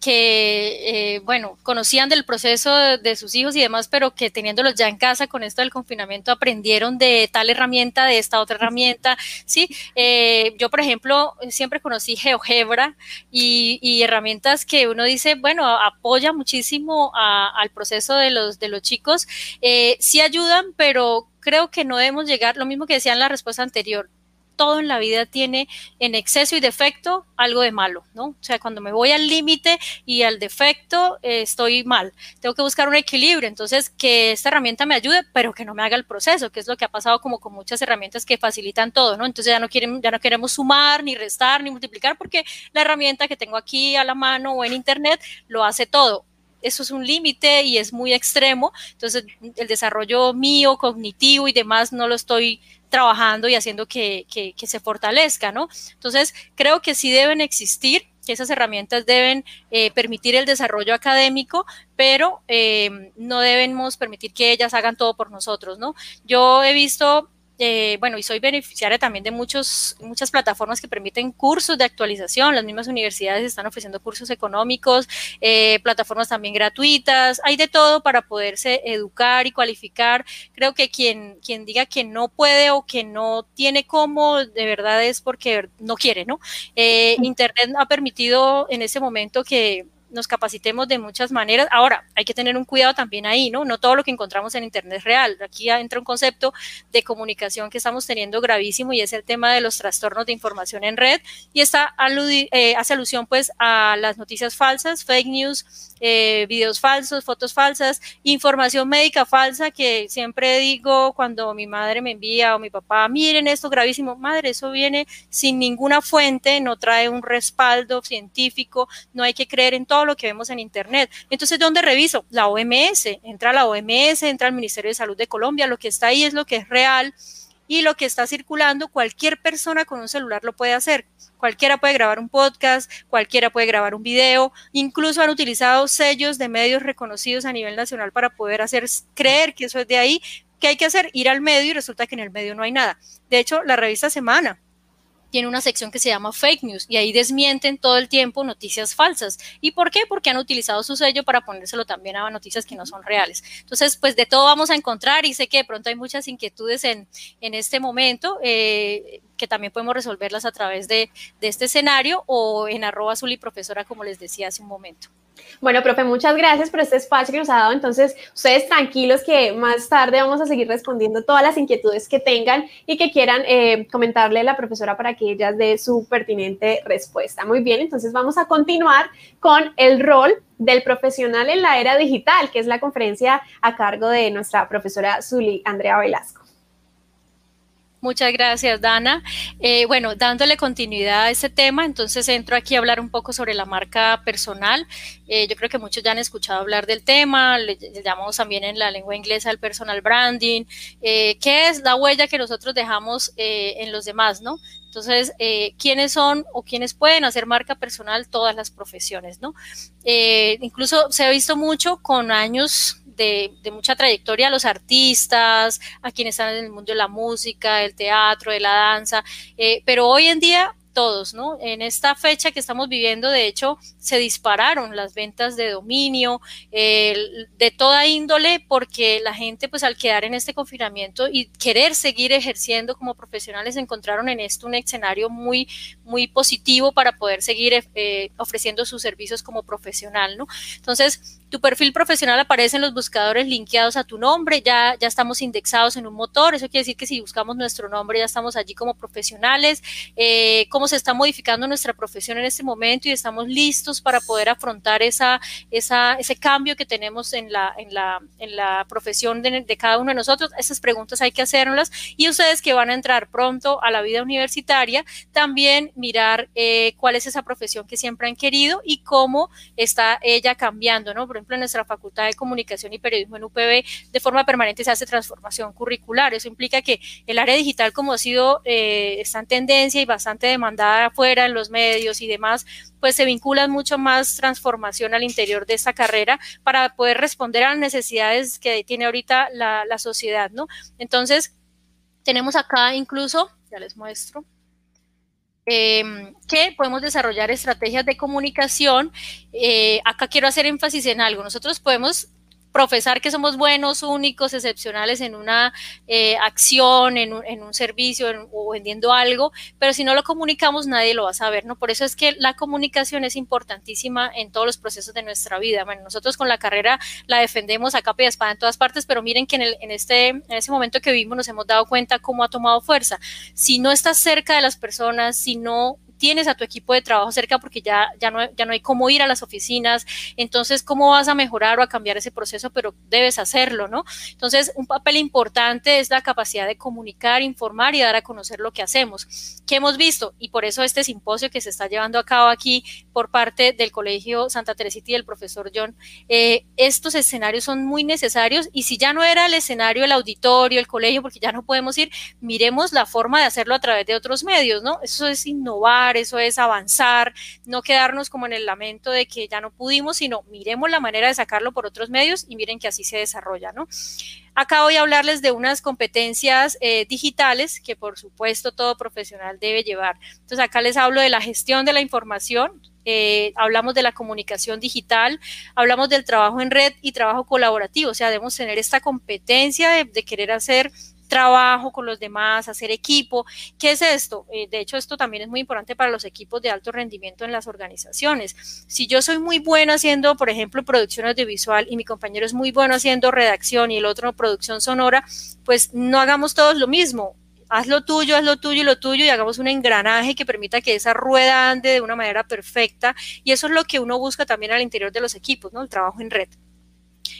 que, eh, bueno, conocían del proceso de, sus hijos y demás, pero que teniéndolos ya en casa con esto del confinamiento aprendieron de tal herramienta, de esta otra herramienta, ¿sí? Eh, yo, por ejemplo, siempre conocí GeoGebra y, herramientas que uno dice, bueno, apoya muchísimo al proceso de los, de los chicos, eh, sí ayudan, pero creo que no debemos llegar, lo mismo que decía en la respuesta anterior, todo en la vida tiene en exceso y defecto algo de malo, ¿no? O sea, cuando me voy al límite y al defecto, eh, estoy mal. Tengo que buscar un equilibrio. Entonces, que esta herramienta me ayude, pero que no me haga el proceso, que es lo que ha pasado como con muchas herramientas que facilitan todo, ¿no? Entonces ya no, quieren, ya no queremos sumar, ni restar, ni multiplicar, porque la herramienta que tengo aquí a la mano o en internet lo hace todo eso es un límite y es muy extremo, entonces el desarrollo mío, cognitivo y demás no lo estoy trabajando y haciendo que, se fortalezca, ¿no? Entonces, creo que sí deben existir, que esas herramientas deben eh, permitir el desarrollo académico, pero eh, no debemos permitir que ellas hagan todo por nosotros, ¿no? Yo he visto eh, bueno, y soy beneficiaria también de muchos, muchas plataformas que permiten cursos de actualización. Las mismas universidades están ofreciendo cursos económicos, eh, plataformas también gratuitas. Hay de todo para poderse educar y cualificar. Creo que quien, quien diga que no puede o que no tiene cómo, de verdad es porque no quiere, ¿no? Eh, Internet ha permitido en ese momento que nos capacitemos de muchas maneras. Ahora, hay que tener un cuidado también ahí, ¿no? No todo lo que encontramos en Internet es real. Aquí entra un concepto de comunicación que estamos teniendo gravísimo y es el tema de los trastornos de información en red y esta eh, hace alusión pues a las noticias falsas, fake news, eh, videos falsos, fotos falsas, información médica falsa que siempre digo cuando mi madre me envía o mi papá, miren esto gravísimo, madre, eso viene sin ninguna fuente, no trae un respaldo científico, no hay que creer en todo lo que vemos en Internet. Entonces, ¿dónde reviso? La OMS, entra la OMS, entra el Ministerio de Salud de Colombia, lo que está ahí es lo que es real y lo que está circulando, cualquier persona con un celular lo puede hacer. Cualquiera puede grabar un podcast, cualquiera puede grabar un video, incluso han utilizado sellos de medios reconocidos a nivel nacional para poder hacer creer que eso es de ahí. ¿Qué hay que hacer? Ir al medio y resulta que en el medio no hay nada. De hecho, la revista Semana tiene una sección que se llama fake news y ahí desmienten todo el tiempo noticias falsas. ¿Y por qué? Porque han utilizado su sello para ponérselo también a noticias que no son reales. Entonces, pues de todo vamos a encontrar y sé que de pronto hay muchas inquietudes en, en este momento. Eh, que también podemos resolverlas a través de, de este escenario o en arroba profesora, como les decía hace un momento. Bueno, profe, muchas gracias por este espacio que nos ha dado. Entonces, ustedes tranquilos que más tarde vamos a seguir respondiendo todas las inquietudes que tengan y que quieran eh, comentarle a la profesora para que ella dé su pertinente respuesta. Muy bien, entonces vamos a continuar con el rol del profesional en la era digital, que es la conferencia a cargo de nuestra profesora Zuli Andrea Velasco. Muchas gracias, Dana. Eh, bueno, dándole continuidad a ese tema, entonces entro aquí a hablar un poco sobre la marca personal. Eh, yo creo que muchos ya han escuchado hablar del tema, le, llamamos también en la lengua inglesa el personal branding, eh, ¿Qué es la huella que nosotros dejamos en los demás, ¿no? Entonces, ¿quiénes son o quiénes pueden hacer marca personal? Todas las profesiones, ¿no? incluso se ha visto mucho con años de, mucha trayectoria a los artistas, a quienes están en el mundo de la música, del teatro, de la danza, eh, pero hoy en día todos, ¿no? En esta fecha que estamos viviendo, de hecho, se dispararon las ventas de dominio, de toda índole, porque la gente, pues al quedar en este confinamiento y querer seguir ejerciendo como profesionales, encontraron en esto un escenario muy, muy positivo para poder seguir eh, ofreciendo sus servicios como profesional, ¿no? Entonces, tu perfil profesional aparece en los buscadores linkeados a tu nombre, ya, ya estamos indexados en un motor, eso quiere decir que si buscamos nuestro nombre ya estamos allí como profesionales, eh, cómo se está modificando nuestra profesión en este momento y estamos listos para poder afrontar esa, esa, ese cambio que tenemos en la, en la, en la profesión de, cada uno de nosotros. Esas preguntas hay que hacerlas y ustedes que van a entrar pronto a la vida universitaria, también mirar eh, cuál es esa profesión que siempre han querido y cómo está ella cambiando, ¿no? Por en nuestra Facultad de Comunicación y Periodismo en UPB, de forma permanente se hace transformación curricular. Eso implica que el área digital, como ha sido, eh, está en tendencia y bastante demandada afuera en los medios y demás, pues se vinculan mucho más transformación al interior de esa carrera para poder responder a las necesidades que tiene ahorita la, la sociedad, ¿no? Entonces, tenemos acá incluso, ya les muestro, Em, que podemos desarrollar estrategias de comunicación. Eh, acá quiero hacer énfasis en algo. Nosotros podemos profesar que somos buenos, únicos, excepcionales en una eh, acción, en un, en servicio o vendiendo algo, pero si no lo comunicamos nadie lo va a saber, ¿no? Por eso es que la comunicación es importantísima en todos los procesos de nuestra vida. Bueno, nosotros con la carrera la defendemos a capa y espada en todas partes, pero miren que en, el, en, este, en ese momento que vivimos nos hemos dado cuenta cómo ha tomado fuerza. Si no estás cerca de las personas, si no tienes a tu equipo de trabajo cerca porque ya, ya, no, ya no hay cómo ir a las oficinas, entonces, ¿cómo vas a mejorar o a cambiar ese proceso? Pero debes hacerlo, ¿no? Entonces, un papel importante es la capacidad de comunicar, informar y dar a conocer lo que hacemos. ¿Qué hemos visto? Y por eso este simposio que se está llevando a cabo aquí por parte del Colegio Santa Teresita y del profesor John, eh, estos escenarios son muy necesarios y si ya no era el escenario, el auditorio, el colegio, porque ya no podemos ir, miremos la forma de hacerlo a través de otros medios, ¿no? Eso es innovar eso es avanzar, no quedarnos como en el lamento de que ya no pudimos, sino miremos la manera de sacarlo por otros medios y miren que así se desarrolla, ¿no? Acá voy a hablarles de unas competencias eh, digitales que por supuesto todo profesional debe llevar. Entonces acá les hablo de la gestión de la información, eh, hablamos de la comunicación digital, hablamos del trabajo en red y trabajo colaborativo, o sea, debemos tener esta competencia de, querer hacer trabajo con los demás, hacer equipo. ¿Qué es esto? Eh, de hecho, esto también es muy importante para los equipos de alto rendimiento en las organizaciones. Si yo soy muy bueno haciendo, por ejemplo, producción audiovisual y mi compañero es muy bueno haciendo redacción y el otro producción sonora, pues no hagamos todos lo mismo haz lo tuyo, haz lo tuyo y lo tuyo y hagamos un engranaje que permita que esa rueda ande de una manera perfecta. Y eso es lo que uno busca también al interior de los equipos, ¿no? El trabajo en red.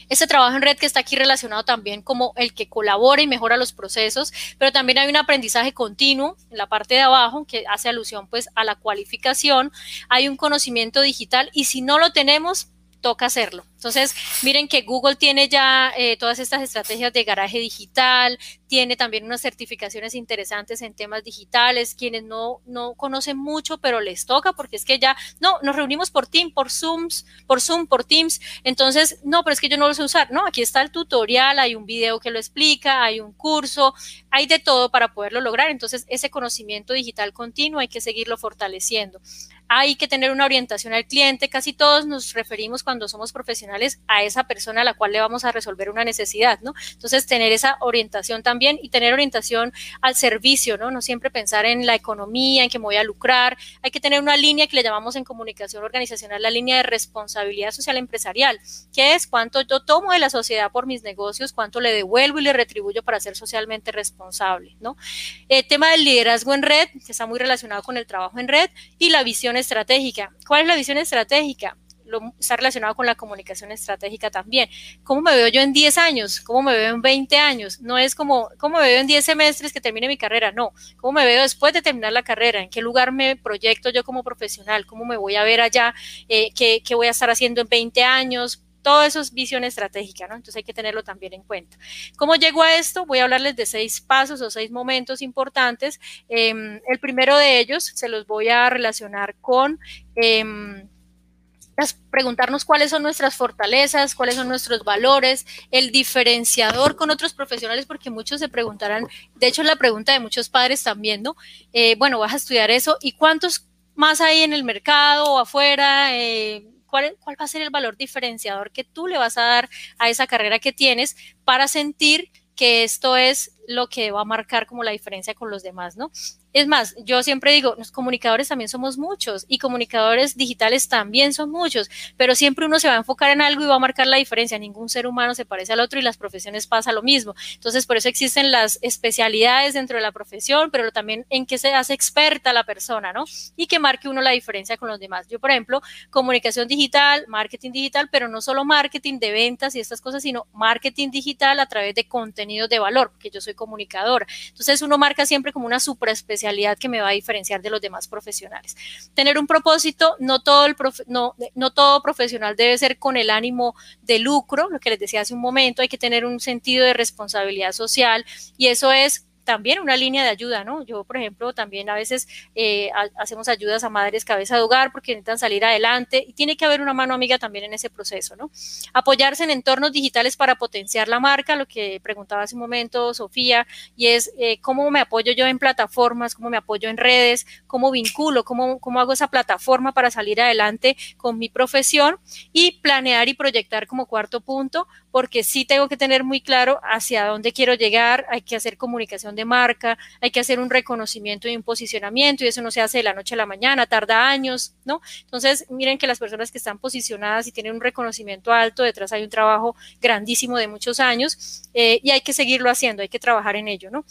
Ese trabajo en red que está aquí relacionado también como el que colabora y mejora los procesos, pero también hay un aprendizaje continuo en la parte de abajo que hace alusión pues a la cualificación, hay un conocimiento digital y si no lo tenemos, toca hacerlo. Entonces, miren que Google tiene ya eh, todas estas estrategias de garaje digital, tiene también unas certificaciones interesantes en temas digitales, quienes no, no conocen mucho, pero les toca, porque es que ya, no, nos reunimos por Team, por Zooms, por Zoom, por Teams, entonces, no, pero es que yo no lo sé usar, no, aquí está el tutorial, hay un video que lo explica, hay un curso, hay de todo para poderlo lograr, entonces ese conocimiento digital continuo hay que seguirlo fortaleciendo. Hay que tener una orientación al cliente, casi todos nos referimos cuando somos profesionales a esa persona a la cual le vamos a resolver una necesidad, ¿no? Entonces, tener esa orientación también y tener orientación al servicio, ¿no? No siempre pensar en la economía, en que me voy a lucrar. Hay que tener una línea que le llamamos en comunicación organizacional la línea de responsabilidad social empresarial, que es cuánto yo tomo de la sociedad por mis negocios, cuánto le devuelvo y le retribuyo para ser socialmente responsable, ¿no? El tema del liderazgo en red, que está muy relacionado con el trabajo en red, y la visión estratégica. ¿Cuál es la visión estratégica? Está relacionado con la comunicación estratégica también. ¿Cómo me veo yo en 10 años? ¿Cómo me veo en 20 años? No es como, ¿cómo me veo en 10 semestres que termine mi carrera? No. ¿Cómo me veo después de terminar la carrera? ¿En qué lugar me proyecto yo como profesional? ¿Cómo me voy a ver allá? Eh, ¿qué, ¿Qué voy a estar haciendo en 20 años? Todo eso es visión estratégica, ¿no? Entonces hay que tenerlo también en cuenta. ¿Cómo llego a esto? Voy a hablarles de seis pasos o seis momentos importantes. Em, el primero de ellos se los voy a relacionar con... Eh, preguntarnos cuáles son nuestras fortalezas, cuáles son nuestros valores, el diferenciador con otros profesionales, porque muchos se preguntarán, de hecho es la pregunta de muchos padres también, ¿no? Eh, bueno, vas a estudiar eso, ¿y cuántos más hay en el mercado o afuera? Eh, ¿Cuál, ¿cuál, va a ser el valor diferenciador que tú le vas a dar a esa carrera que tienes para sentir que esto es lo que va a marcar como la diferencia con los demás, ¿no? Es más, yo siempre digo, los comunicadores también somos muchos y comunicadores digitales también son muchos, pero siempre uno se va a enfocar en algo y va a marcar la diferencia. Ningún ser humano se parece al otro y las profesiones pasa lo mismo. Entonces, por eso existen las especialidades dentro de la profesión, pero también en qué se hace experta la persona, ¿no? Y que marque uno la diferencia con los demás. Yo, por ejemplo, comunicación digital, marketing digital, pero no solo marketing de ventas y estas cosas, sino marketing digital a través de contenidos de valor, porque yo soy comunicadora. Entonces, uno marca siempre como una superespecialidad que me va a diferenciar de los demás profesionales. Tener un propósito, no todo, el no, no todo profesional debe ser con el ánimo de lucro, lo que les decía hace un momento, hay que tener un sentido de responsabilidad social y eso es también una línea de ayuda, ¿no? Yo, por ejemplo, también a veces eh, hacemos ayudas a madres cabeza de hogar porque necesitan salir adelante y tiene que haber una mano amiga también en ese proceso, ¿no? Apoyarse en entornos digitales para potenciar la marca, lo que preguntaba hace un momento Sofía, y es eh, cómo me apoyo yo en plataformas, cómo me apoyo en redes, cómo vinculo, cómo, cómo hago esa plataforma para salir adelante con mi profesión y planear y proyectar como cuarto punto, porque sí tengo que tener muy claro hacia dónde quiero llegar, hay que hacer comunicación de marca, hay que hacer un reconocimiento y un posicionamiento y eso no se hace de la noche a la mañana, tarda años, ¿no? Entonces, miren que las personas que están posicionadas y tienen un reconocimiento alto, detrás hay un trabajo grandísimo de muchos años eh, y hay que seguirlo haciendo, hay que trabajar en ello, ¿no?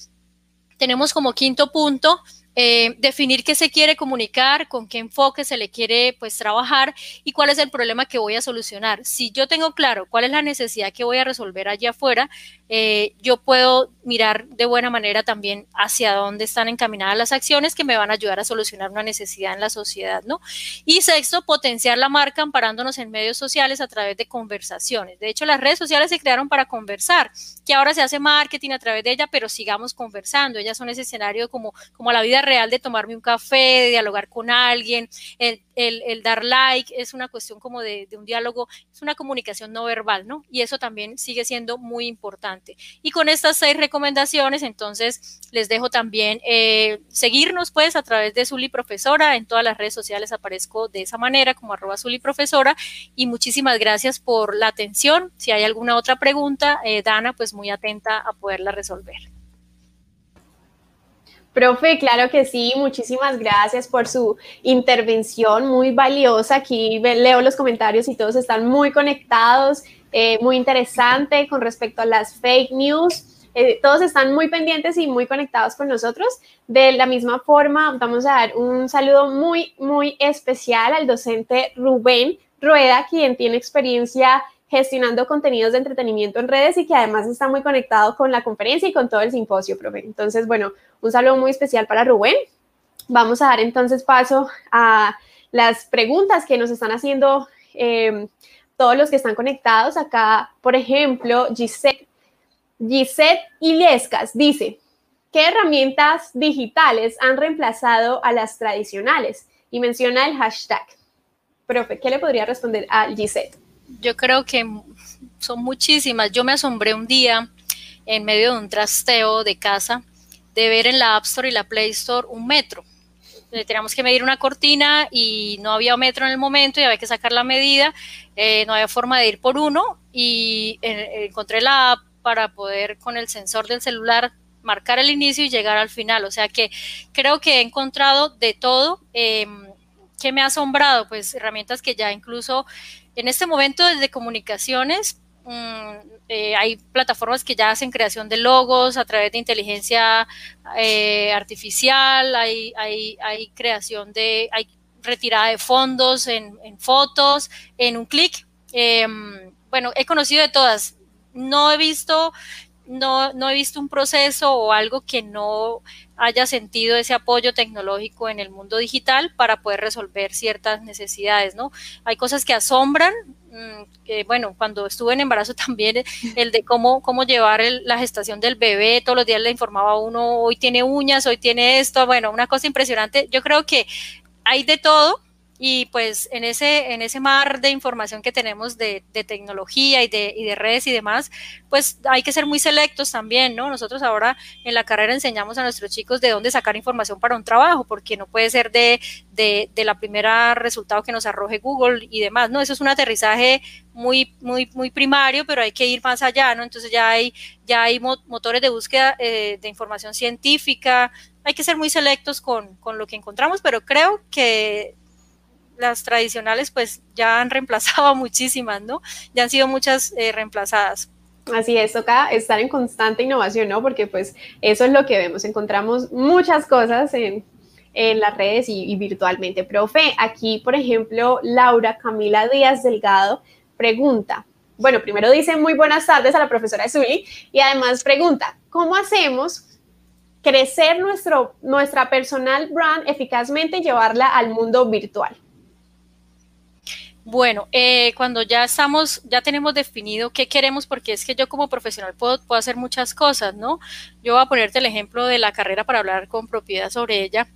Tenemos como quinto punto eh, definir qué se quiere comunicar, con qué enfoque se le quiere pues trabajar y cuál es el problema que voy a solucionar. Si yo tengo claro cuál es la necesidad que voy a resolver allá afuera, eh, yo puedo mirar de buena manera también hacia dónde están encaminadas las acciones que me van a ayudar a solucionar una necesidad en la sociedad, ¿no? Y sexto, potenciar la marca amparándonos en medios sociales a través de conversaciones. De hecho, las redes sociales se crearon para conversar, que ahora se hace marketing a través de ella, pero sigamos conversando. Ellas son ese escenario como, como la vida real de tomarme un café, de dialogar con alguien, el, el, dar like, es una cuestión como de, un diálogo, es una comunicación no verbal, ¿no? Y eso también sigue siendo muy importante. Y con estas seis recomendaciones, entonces les dejo también eh, seguirnos pues a través de Zuli Profesora, en todas las redes sociales aparezco de esa manera como arroba Zuli Profesora y muchísimas gracias por la atención. Si hay alguna otra pregunta, eh, Dana, pues muy atenta a poderla resolver. Profe, claro que sí, muchísimas gracias por su intervención muy valiosa. Aquí leo los comentarios y todos están muy conectados, eh, muy interesante con respecto a las fake news. Eh, todos están muy pendientes y muy conectados con nosotros. De la misma forma, vamos a dar un saludo muy, muy especial al docente Rubén Rueda, quien tiene experiencia gestionando contenidos de entretenimiento en redes y que además está muy conectado con la conferencia y con todo el simposio, profe. Entonces, bueno, un saludo muy especial para Rubén. Vamos a dar entonces paso a las preguntas que nos están haciendo em, todos los que están conectados. Acá, por ejemplo, Gisette, Gisette Illescas dice, ¿qué herramientas digitales han reemplazado a las tradicionales? Y menciona el hashtag. Profe, ¿qué le podría responder a Gisette? yo creo que son muchísimas. Yo me asombré un día en medio de un trasteo de casa de ver en la App Store y la Play Store un metro. Teníamos que medir una cortina y no había metro en el momento y había que sacar la medida. Eh, no había forma de ir por uno y encontré la app para poder con el sensor del celular marcar el inicio y llegar al final. O sea que creo que he encontrado de todo. Em, que me ha asombrado? Pues herramientas que ya incluso en este momento desde comunicaciones mm, eh, hay plataformas que ya hacen creación de logos a través de inteligencia eh, artificial, hay, hay, creación de, hay retirada de fondos en, fotos, en un clic. Em, bueno, he conocido de todas. No he visto no, no he visto un proceso o algo que no haya sentido ese apoyo tecnológico en el mundo digital para poder resolver ciertas necesidades, ¿no? Hay cosas que asombran, mm, bueno, cuando estuve en embarazo también, el de cómo, cómo llevar la gestación del bebé, todos los días le informaba a uno, hoy tiene uñas, hoy tiene esto, bueno, una cosa impresionante. Yo creo que hay de todo, y pues en ese, en ese mar de información que tenemos de, tecnología y de, y de, redes y demás, pues hay que ser muy selectos también, ¿no? Nosotros ahora en la carrera enseñamos a nuestros chicos de dónde sacar información para un trabajo, porque no puede ser de, de, la primera resultado que nos arroje Google y demás, ¿no? Eso es un aterrizaje muy, muy, muy primario, pero hay que ir más allá, ¿no? Entonces ya hay, ya hay motores de búsqueda eh, de información científica, hay que ser muy selectos con, con lo que encontramos, pero creo que las tradicionales pues ya han reemplazado muchísimas, ¿no? Ya han sido muchas eh, reemplazadas. Así es, toca estar en constante innovación, ¿no? Porque pues eso es lo que vemos, encontramos muchas cosas en, las redes y, virtualmente. Profe, aquí, por ejemplo, Laura Camila Díaz Delgado pregunta, bueno, primero dice muy buenas tardes a la profesora Zuli y además pregunta, ¿cómo hacemos crecer nuestro, nuestra personal brand eficazmente y llevarla al mundo virtual? Bueno, eh, cuando ya estamos, ya tenemos definido qué queremos, porque es que yo como profesional puedo, hacer muchas cosas, ¿no? Yo voy a ponerte el ejemplo de la carrera para hablar con propiedad sobre ella.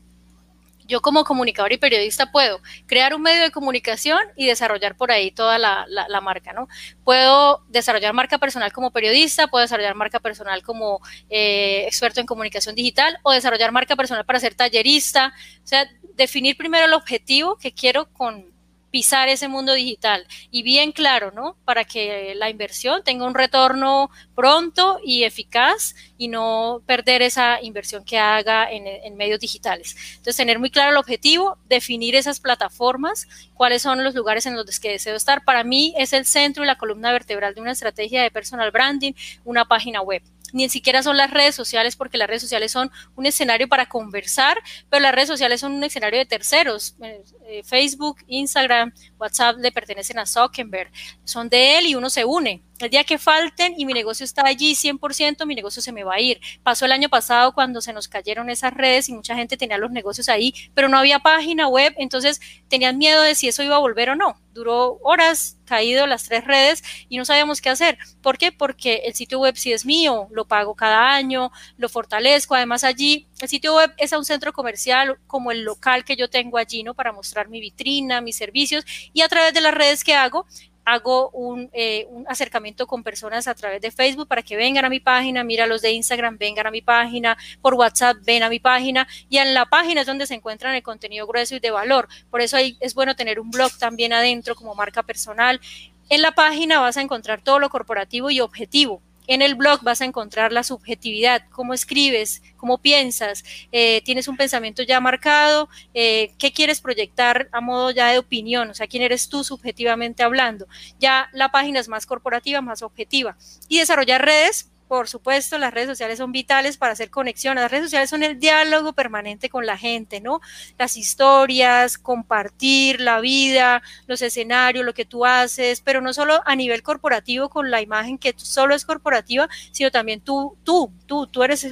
Yo como comunicador y periodista puedo crear un medio de comunicación y desarrollar por ahí toda la, la, marca, ¿no? Puedo desarrollar marca personal como periodista, puedo desarrollar marca personal como eh, experto en comunicación digital o desarrollar marca personal para ser tallerista. O sea, definir primero el objetivo que quiero con, pisar ese mundo digital y bien claro, ¿no? Para que la inversión tenga un retorno pronto y eficaz y no perder esa inversión que haga en, medios digitales. Entonces, tener muy claro el objetivo, definir esas plataformas, cuáles son los lugares en los que deseo estar. Para mí es el centro y la columna vertebral de una estrategia de personal branding, una página web ni siquiera son las redes sociales, porque las redes sociales son un escenario para conversar, pero las redes sociales son un escenario de terceros. Eh, eh, Facebook, Instagram, WhatsApp le pertenecen a Zuckerberg, son de él y uno se une. El día que falten y mi negocio está allí 100%, mi negocio se me va a ir. Pasó el año pasado cuando se nos cayeron esas redes y mucha gente tenía los negocios ahí, pero no había página web, entonces tenían miedo de si eso iba a volver o no. Duró horas, caído las tres redes y no sabíamos qué hacer. ¿Por qué? Porque el sitio web sí es mío, lo pago cada año, lo fortalezco. Además allí, el sitio web es a un centro comercial como el local que yo tengo allí, ¿no? Para mostrar mi vitrina, mis servicios y a través de las redes que hago, hago eh, un, acercamiento con personas a través de Facebook para que vengan a mi página, mira los de Instagram, vengan a mi página, por WhatsApp, ven a mi página y en la página es donde se encuentran el contenido grueso y de valor. Por eso ahí es bueno tener un blog también adentro como marca personal. En la página vas a encontrar todo lo corporativo y objetivo. En el blog vas a encontrar la subjetividad, cómo escribes, cómo piensas, eh, tienes un pensamiento ya marcado, eh, qué quieres proyectar a modo ya de opinión, o sea, quién eres tú subjetivamente hablando. Ya la página es más corporativa, más objetiva. Y desarrollar redes por supuesto, las redes sociales son vitales para hacer conexión. Las redes sociales son el diálogo permanente con la gente, ¿no? Las historias, compartir la vida, los escenarios, lo que tú haces, pero no solo a nivel corporativo con la imagen que solo es corporativa, sino también tú, tú, tú, tú eres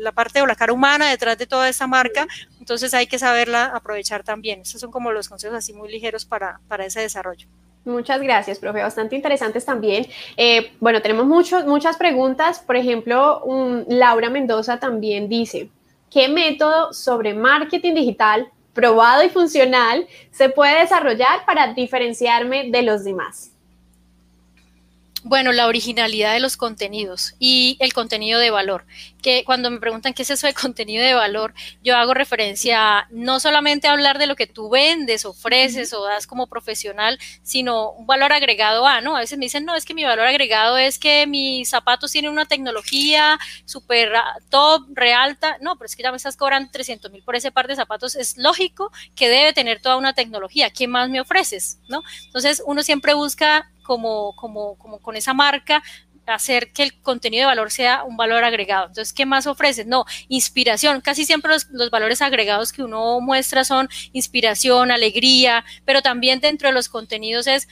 la, parte o la cara humana detrás de toda esa marca. Entonces hay que saberla aprovechar también. Estos son como los consejos así muy ligeros para, para ese desarrollo. Muchas gracias, profe. Bastante interesantes también. Eh, bueno, tenemos muchos, muchas preguntas. Por ejemplo, Laura Mendoza también dice, ¿qué método sobre marketing digital probado y funcional se puede desarrollar para diferenciarme de los demás? Bueno, la originalidad de los contenidos y el contenido de valor. Que cuando me preguntan qué es eso de contenido de valor, yo hago referencia no solamente a hablar de lo que tú vendes, ofreces o das como profesional, sino un valor agregado a, ¿no? A veces me dicen, no, es que mi valor agregado es que mis zapatos tienen una tecnología súper top, realta. No, pero es que ya me estás cobrando 300 mil por ese par de zapatos. Es lógico que debe tener toda una tecnología. ¿Qué más me ofreces? ¿No? Entonces, uno siempre busca como, como, como con esa marca, hacer que el contenido de valor sea un valor agregado. Entonces, ¿qué más ofreces? No, inspiración. Casi siempre los, los, valores agregados que uno muestra son inspiración, alegría, pero también dentro de los contenidos es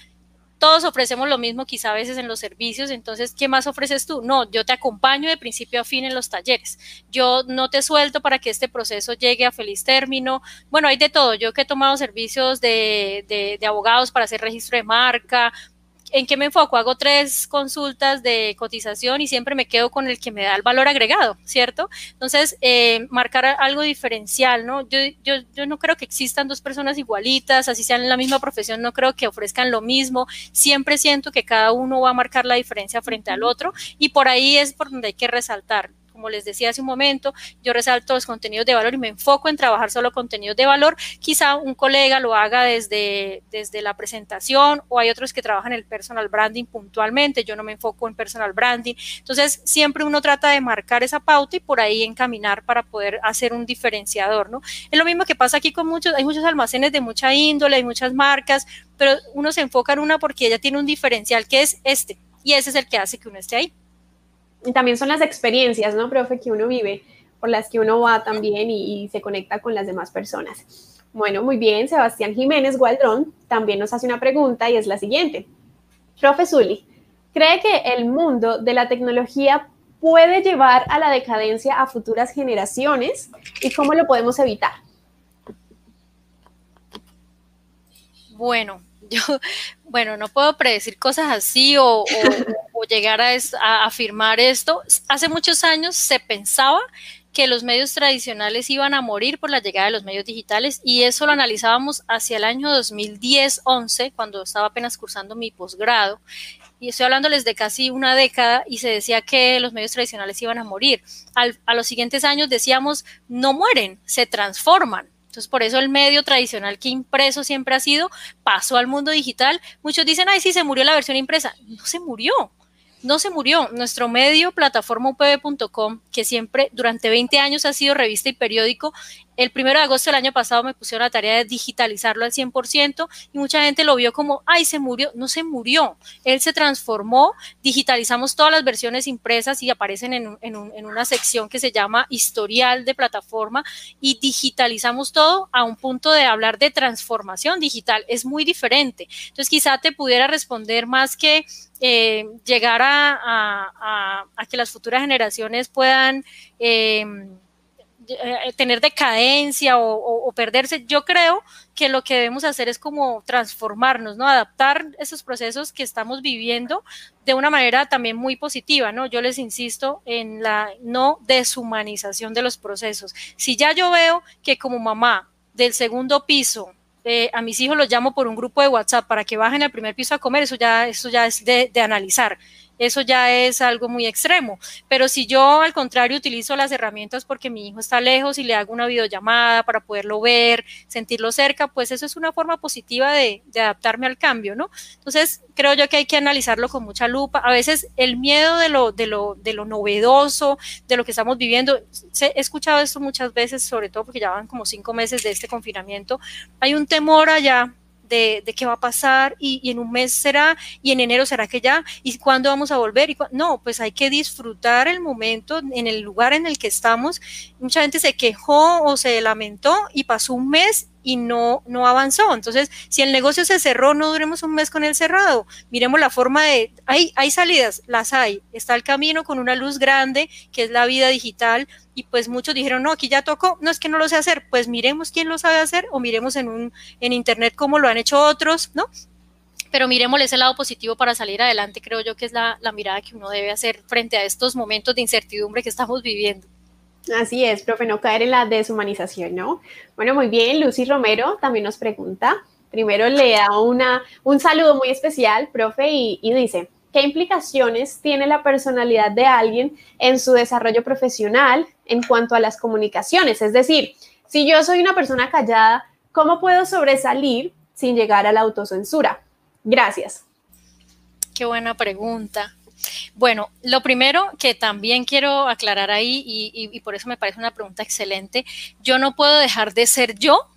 todos ofrecemos lo mismo quizá a veces en los servicios, entonces, ¿qué más ofreces tú? No, yo te acompaño de principio a fin en los talleres, yo no te suelto para que este proceso llegue a feliz término. Bueno, hay de todo, yo que he tomado servicios de, de, de abogados para hacer registro de marca, ¿en qué me enfoco? Hago tres consultas de cotización y siempre me quedo con el que me da el valor agregado, ¿cierto? Entonces, eh, marcar algo diferencial, ¿no? Yo, yo, yo no creo que existan dos personas igualitas, así sean en la misma profesión, no creo que ofrezcan lo mismo. Siempre siento que cada uno va a marcar la diferencia frente al otro y por ahí es por donde hay que resaltar como les decía hace un momento, yo resalto los contenidos de valor y me enfoco en trabajar solo contenidos de valor. Quizá un colega lo haga desde, desde la presentación o hay otros que trabajan el personal branding puntualmente, yo no me enfoco en personal branding. Entonces, siempre uno trata de marcar esa pauta y por ahí encaminar para poder hacer un diferenciador, ¿no? Es lo mismo que pasa aquí con muchos, hay muchos almacenes de mucha índole, hay muchas marcas, pero uno se enfoca en una porque ella tiene un diferencial que es este y ese es el que hace que uno esté ahí y también son las experiencias, ¿no, profe, que uno vive, por las que uno va también y, se conecta con las demás personas. Bueno, muy bien, Sebastián Jiménez Gualdrón también nos hace una pregunta y es la siguiente. Profe Zuli, ¿cree que el mundo de la tecnología puede llevar a la decadencia a futuras generaciones y cómo lo podemos evitar? Bueno, yo, bueno, no puedo predecir cosas así o, llegar a, afirmar esto. Hace muchos años se pensaba que los medios tradicionales iban a morir por la llegada de los medios digitales y eso lo analizábamos hacia el año 2010-11, cuando estaba apenas cursando mi posgrado. Y estoy hablándoles de casi una década y se decía que los medios tradicionales iban a morir. a los siguientes años decíamos, no mueren, se transforman. Entonces, por eso el medio tradicional que impreso siempre ha sido, pasó al mundo digital. Muchos dicen, ay, sí, se murió la versión impresa. No se murió no se murió. Nuestro medio, plataforma upb.com, que siempre durante 20 años ha sido revista y periódico, el primero de agosto del año pasado me pusieron la tarea de digitalizarlo al 100% y mucha gente lo vio como, ay, se murió. No se murió. Él se transformó, digitalizamos todas las versiones impresas y aparecen en, en una sección que se llama historial de plataforma y digitalizamos todo a un punto de hablar de transformación digital. Es muy diferente. Entonces, quizá te pudiera responder más que eh, llegar a, que las futuras generaciones puedan... Eh, eh, tener decadencia o, perderse. Yo creo que lo que debemos hacer es como transformarnos, ¿no? Adaptar esos procesos que estamos viviendo de una manera también muy positiva, ¿no? Yo les insisto en la no deshumanización de los procesos. Si ya yo veo que como mamá del segundo piso eh, a mis hijos los llamo por un grupo de WhatsApp para que bajen al primer piso a comer, eso ya, eso ya es de, de analizar eso ya es algo muy extremo. Pero si yo al contrario utilizo las herramientas porque mi hijo está lejos y le hago una videollamada para poderlo ver, sentirlo cerca, pues eso es una forma positiva de, adaptarme al cambio, ¿no? Entonces, creo yo que hay que analizarlo con mucha lupa. A veces el miedo de lo, de lo, de lo novedoso, de lo que estamos viviendo, he escuchado esto muchas veces, sobre todo porque ya van como cinco meses de este confinamiento, hay un temor allá de, qué va a pasar y, en un mes será y en enero será que ya y cuándo vamos a volver. Y no, pues hay que disfrutar el momento en el lugar en el que estamos. Mucha gente se quejó o se lamentó y pasó un mes y no, no avanzó. Entonces, si el negocio se cerró, no duremos un mes con el cerrado. Miremos la forma de, hay, hay salidas, las hay. Está el camino con una luz grande, que es la vida digital, y pues muchos dijeron, no, aquí ya tocó, no es que no lo sé hacer, pues miremos quién lo sabe hacer o miremos en, un, en internet cómo lo han hecho otros, ¿no? Pero miremos ese lado positivo para salir adelante, creo yo que es la, la mirada que uno debe hacer frente a estos momentos de incertidumbre que estamos viviendo. Así es, profe, no caer en la deshumanización, ¿no? Bueno, muy bien, Lucy Romero también nos pregunta. Primero le da una, un saludo muy especial, profe, y, y dice, ¿qué implicaciones tiene la personalidad de alguien en su desarrollo profesional en cuanto a las comunicaciones? Es decir, si yo soy una persona callada, ¿cómo puedo sobresalir sin llegar a la autocensura? Gracias. Qué buena pregunta. Bueno, lo primero que también quiero aclarar ahí, y, por eso me parece una pregunta excelente, yo no puedo dejar de ser yo,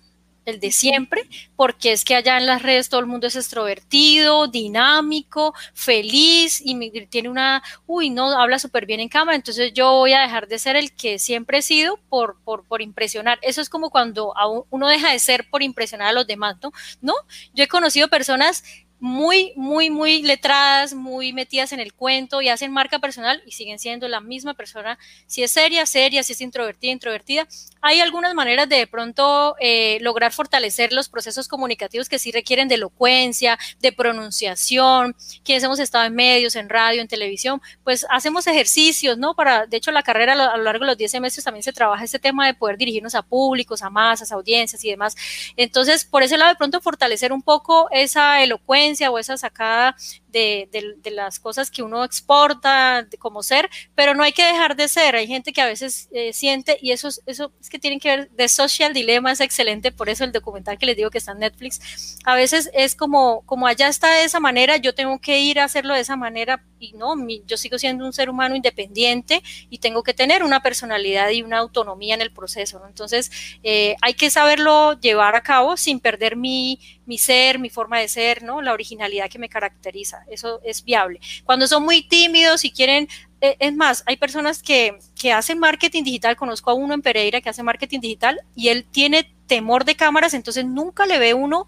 el de siempre, porque es que allá en las redes todo el mundo es extrovertido, dinámico, feliz y tiene una, uy, no, habla súper bien en cámara, entonces yo voy a dejar de ser el que siempre he sido por, por, por impresionar. Eso es como cuando uno deja de ser por impresionar a los demás, ¿no? ¿No? Yo he conocido personas muy, muy, muy letradas, muy metidas en el cuento y hacen marca personal y siguen siendo la misma persona. Si es seria, seria, si es introvertida, introvertida. Hay algunas maneras de de pronto eh, lograr fortalecer los procesos comunicativos que sí requieren de elocuencia, de pronunciación. Quienes hemos estado en medios, en radio, en televisión, pues hacemos ejercicios, ¿no? Para, de hecho, la carrera a lo largo de los 10 semestres también se trabaja este tema de poder dirigirnos a públicos, a masas, a audiencias y demás. Entonces, por ese lado, de pronto fortalecer un poco esa elocuencia o esa sacada de, las cosas que uno exporta como ser, pero no hay que dejar de ser. Hay gente que a veces eh, siente, y eso, eso es que tienen que ver, de Social Dilemma es excelente, por eso el documental que les digo que está en Netflix, a veces es como, como allá está de esa manera, yo tengo que ir a hacerlo de esa manera, y no, yo sigo siendo un ser humano independiente y tengo que tener una personalidad y una autonomía en el proceso. Entonces, eh, hay que saberlo llevar a cabo sin perder mi, mi ser, mi forma de ser, ¿no? La originalidad que me caracteriza eso es viable. Cuando son muy tímidos y quieren, eh, es más, hay personas que, que hacen marketing digital, conozco a uno en Pereira que hace marketing digital y él tiene temor de cámaras, entonces nunca le ve uno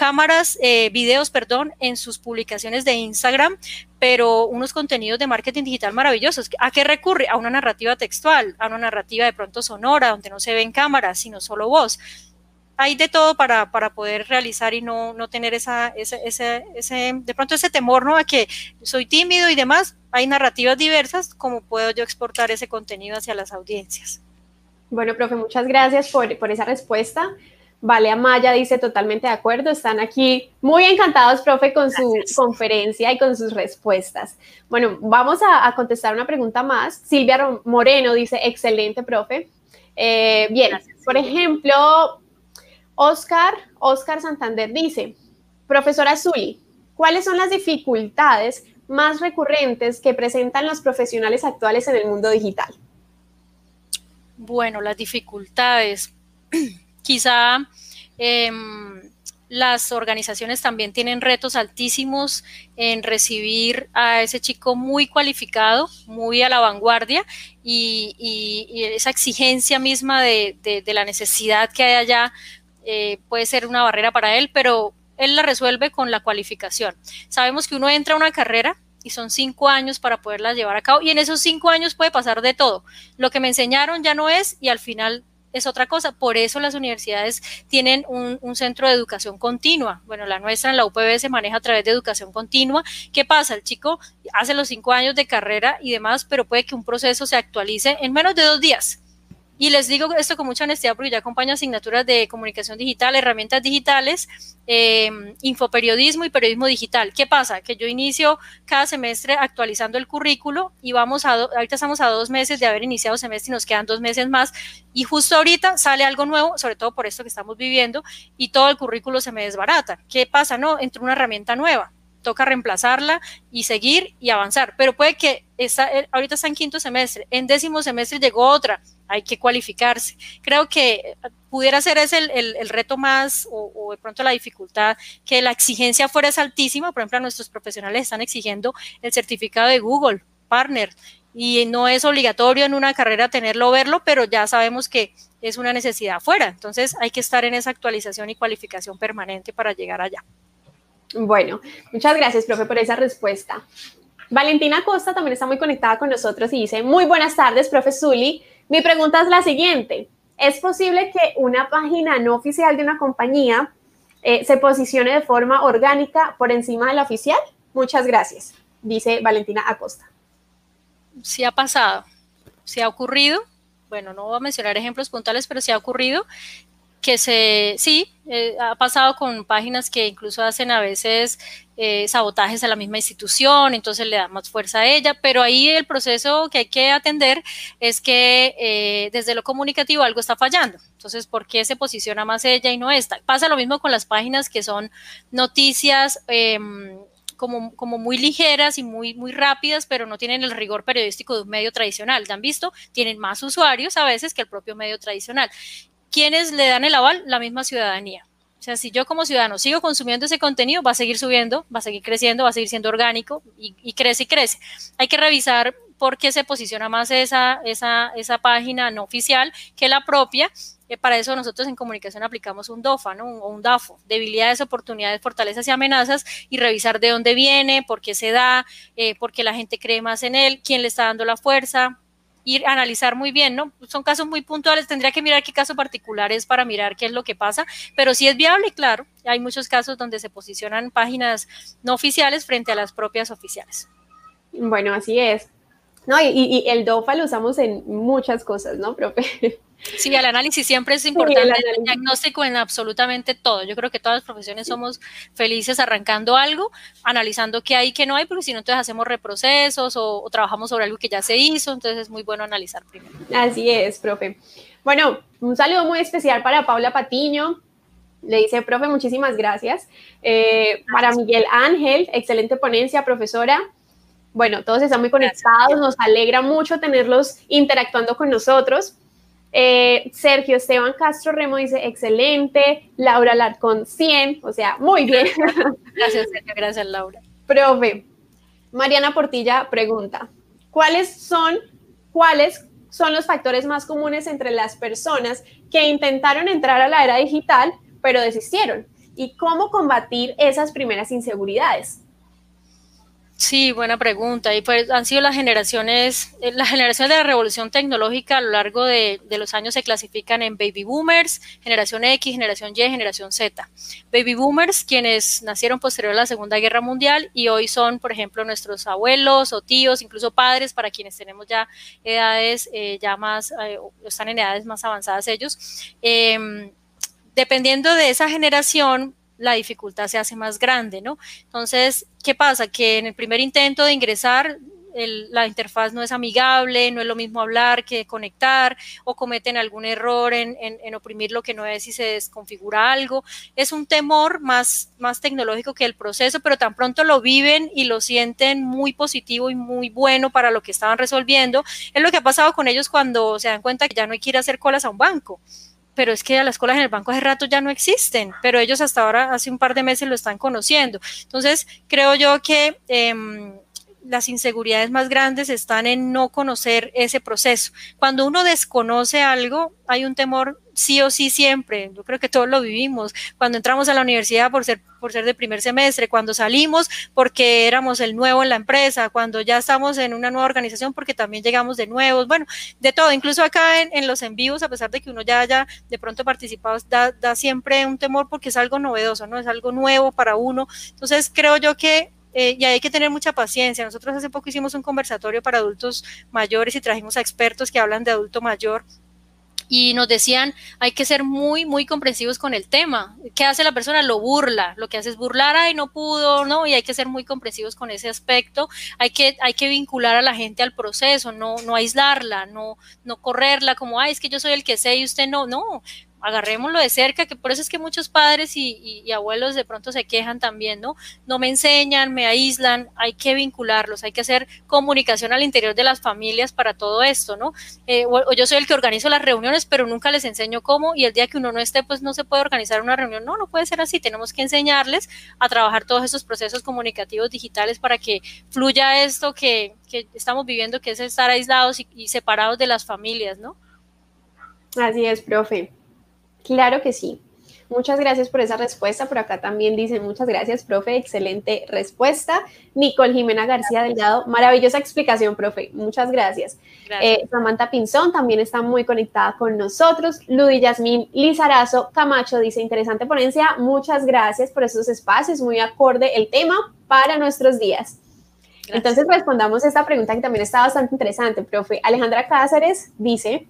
cámaras, eh, videos, perdón, en sus publicaciones de Instagram, pero unos contenidos de marketing digital maravillosos. ¿A qué recurre? A una narrativa textual, a una narrativa de pronto sonora, donde no se ven cámaras, sino solo voz hay de todo para, para poder realizar y no, no tener esa, ese, ese, ese, de pronto ese temor, ¿no? A que soy tímido y demás. Hay narrativas diversas, como puedo yo exportar ese contenido hacia las audiencias. Bueno, profe, muchas gracias por, por esa respuesta. Vale Amaya dice totalmente de acuerdo, están aquí muy encantados, profe, con su conferencia y con sus respuestas. Bueno, vamos a, contestar una pregunta más. Silvia Moreno dice, excelente, profe. Eh, bien, por ejemplo, Oscar, Oscar Santander dice, profesora Zuli, ¿cuáles son las dificultades más recurrentes que presentan los profesionales actuales en el mundo digital? Bueno, las dificultades. Quizá em, las organizaciones también tienen retos altísimos en recibir a ese chico muy cualificado, muy a la vanguardia y, esa exigencia misma de, de, la necesidad que hay allá eh, puede ser una barrera para él, pero él la resuelve con la cualificación. Sabemos que uno entra a una carrera y son cinco años para poderla llevar a cabo y en esos cinco años puede pasar de todo. Lo que me enseñaron ya no es y al final es otra cosa. Por eso las universidades tienen un, centro de educación continua. Bueno, la nuestra en la UPB se maneja a través de educación continua. ¿Qué pasa? El chico hace los cinco años de carrera y demás, pero puede que un proceso se actualice en menos de dos días. Y les digo esto con mucha honestidad porque ya acompaño asignaturas de comunicación digital, herramientas digitales, em, infoperiodismo y periodismo digital. ¿Qué pasa? Que yo inicio cada semestre actualizando el currículo y vamos a, ahorita estamos a dos meses de haber iniciado semestre y nos quedan dos meses más y justo ahorita sale algo nuevo, sobre todo por esto que estamos viviendo y todo el currículo se me desbarata. ¿Qué pasa? No, entra una herramienta nueva toca reemplazarla y seguir y avanzar. Pero puede que está, eh, ahorita está en quinto semestre, en décimo semestre llegó otra, hay que cualificarse. Creo que pudiera ser ese el, reto más o, de pronto la dificultad, que la exigencia fuera es altísima. Por ejemplo, nuestros profesionales están exigiendo el certificado de Google, Partner, y no es obligatorio en una carrera tenerlo o verlo, pero ya sabemos que es una necesidad afuera. Entonces hay que estar en esa actualización y cualificación permanente para llegar allá. Bueno, muchas gracias, profe, por esa respuesta. Valentina Costa también está muy conectada con nosotros y dice, muy buenas tardes, profe Zuli. Mi pregunta es la siguiente. ¿Es posible que una página no oficial de una compañía eh, se posicione de forma orgánica por encima de la oficial? Muchas gracias, dice Valentina Acosta. Sí ha pasado, sí ha ocurrido. Bueno, no voy a mencionar ejemplos puntuales, pero sí ha ocurrido que se, sí, eh, ha pasado con páginas que incluso hacen a veces eh, sabotajes a la misma institución, entonces le da más fuerza a ella, pero ahí el proceso que hay que atender es que eh, desde lo comunicativo algo está fallando. Entonces, ¿por qué se posiciona más ella y no esta? Pasa lo mismo con las páginas que son noticias. Em, como, como, muy ligeras y muy, muy rápidas, pero no tienen el rigor periodístico de un medio tradicional. ¿Han visto? Tienen más usuarios a veces que el propio medio tradicional. ¿Quiénes le dan el aval? La misma ciudadanía. O sea, si yo como ciudadano sigo consumiendo ese contenido, va a seguir subiendo, va a seguir creciendo, va a seguir siendo orgánico y, crece y crece. Hay que revisar por qué se posiciona más esa, esa, esa página no oficial que la propia. Eh, para eso nosotros en comunicación aplicamos un DOFA, ¿no? Un, un, DAFO, debilidades, oportunidades, fortalezas y amenazas, y revisar de dónde viene, por qué se da, eh, por qué la gente cree más en él, quién le está dando la fuerza, ir a analizar muy bien, ¿no? Son casos muy puntuales, tendría que mirar qué caso particular es para mirar qué es lo que pasa, pero sí es viable, claro, hay muchos casos donde se posicionan páginas no oficiales frente a las propias oficiales. Bueno, así es. No, y, y el DOFA lo usamos en muchas cosas, ¿no, profe? Sí, el análisis siempre es importante, el, diagnóstico en absolutamente todo. Yo creo que todas las profesiones somos felices arrancando algo, analizando qué hay y qué no hay, porque si no, entonces hacemos reprocesos o, trabajamos sobre algo que ya se hizo, entonces es muy bueno analizar primero. Así es, profe. Bueno, un saludo muy especial para Paula Patiño. Le dice, profe, muchísimas gracias. Eh, para Miguel Ángel, excelente ponencia, profesora. Bueno, todos están muy conectados, nos alegra mucho tenerlos interactuando con nosotros. Eh, Sergio Esteban Castro Remo dice excelente, Laura Larcón 100, o sea, muy bien. Gracias, Sergio, gracias, Laura. Profe, Mariana Portilla pregunta, ¿cuáles son, cuáles son los factores más comunes entre las personas que intentaron entrar a la era digital pero desistieron? ¿Y cómo combatir esas primeras inseguridades? Sí, buena pregunta. Y pues han sido las generaciones, eh, las generaciones de la revolución tecnológica a lo largo de, los años se clasifican en baby boomers, generación X, generación Y, generación Z. Baby boomers, quienes nacieron posterior a la Segunda Guerra Mundial y hoy son, por ejemplo, nuestros abuelos o tíos, incluso padres, para quienes tenemos ya edades eh, ya más, eh, están en edades más avanzadas ellos. Em, dependiendo de esa generación, la dificultad se hace más grande, ¿no? Entonces, ¿qué pasa? Que en el primer intento de ingresar, la interfaz no es amigable, no es lo mismo hablar que conectar, o cometen algún error en, oprimir lo que no es y se desconfigura algo. Es un temor más, más tecnológico que el proceso, pero tan pronto lo viven y lo sienten muy positivo y muy bueno para lo que estaban resolviendo. Es lo que ha pasado con ellos cuando se dan cuenta que ya no hay que ir a hacer colas a un banco pero es que las colas en el banco hace rato ya no existen, pero ellos hasta ahora, hace un par de meses lo están conociendo. Entonces, creo yo que em, las inseguridades más grandes están en no conocer ese proceso. Cuando uno desconoce algo, hay un temor sí o sí siempre. Yo creo que todos lo vivimos. Cuando entramos a la universidad por ser, por ser de primer semestre, cuando salimos porque éramos el nuevo en la empresa, cuando ya estamos en una nueva organización porque también llegamos de nuevos, bueno, de todo. Incluso acá en, los en vivos, a pesar de que uno ya haya de pronto participado, da, da siempre un temor porque es algo novedoso, ¿no? Es algo nuevo para uno. Entonces creo yo que eh, y hay que tener mucha paciencia. Nosotros hace poco hicimos un conversatorio para adultos mayores y trajimos a expertos que hablan de adulto mayor y nos decían, hay que ser muy, muy comprensivos con el tema. ¿Qué hace la persona? Lo burla. Lo que hace es burlar, ay, no pudo, ¿no? Y hay que ser muy comprensivos con ese aspecto. Hay que, hay que vincular a la gente al proceso, no, no aislarla, no, no correrla como, ay, es que yo soy el que sé y usted no. No, agarrémoslo de cerca, que por eso es que muchos padres y, abuelos de pronto se quejan también, ¿no? No me enseñan, me aíslan, hay que vincularlos, hay que hacer comunicación al interior de las familias para todo esto, ¿no? Eh, o, yo soy el que organizo las reuniones, pero nunca les enseño cómo y el día que uno no esté, pues no se puede organizar una reunión, no, no puede ser así, tenemos que enseñarles a trabajar todos esos procesos comunicativos digitales para que fluya esto que, estamos viviendo, que es estar aislados y separados de las familias, ¿no? Así es, profe. Claro que sí. Muchas gracias por esa respuesta. Por acá también dicen muchas gracias, profe. Excelente respuesta. Nicole Jimena García Delgado, maravillosa explicación, profe. Muchas gracias. Eh, Samantha Pinzón también está muy conectada con nosotros. Ludi Yasmín Lizarazo Camacho dice interesante ponencia. Muchas gracias por esos espacios. Muy acorde el tema para nuestros días. Entonces respondamos esta pregunta que también está bastante interesante, profe. Alejandra Cáceres dice,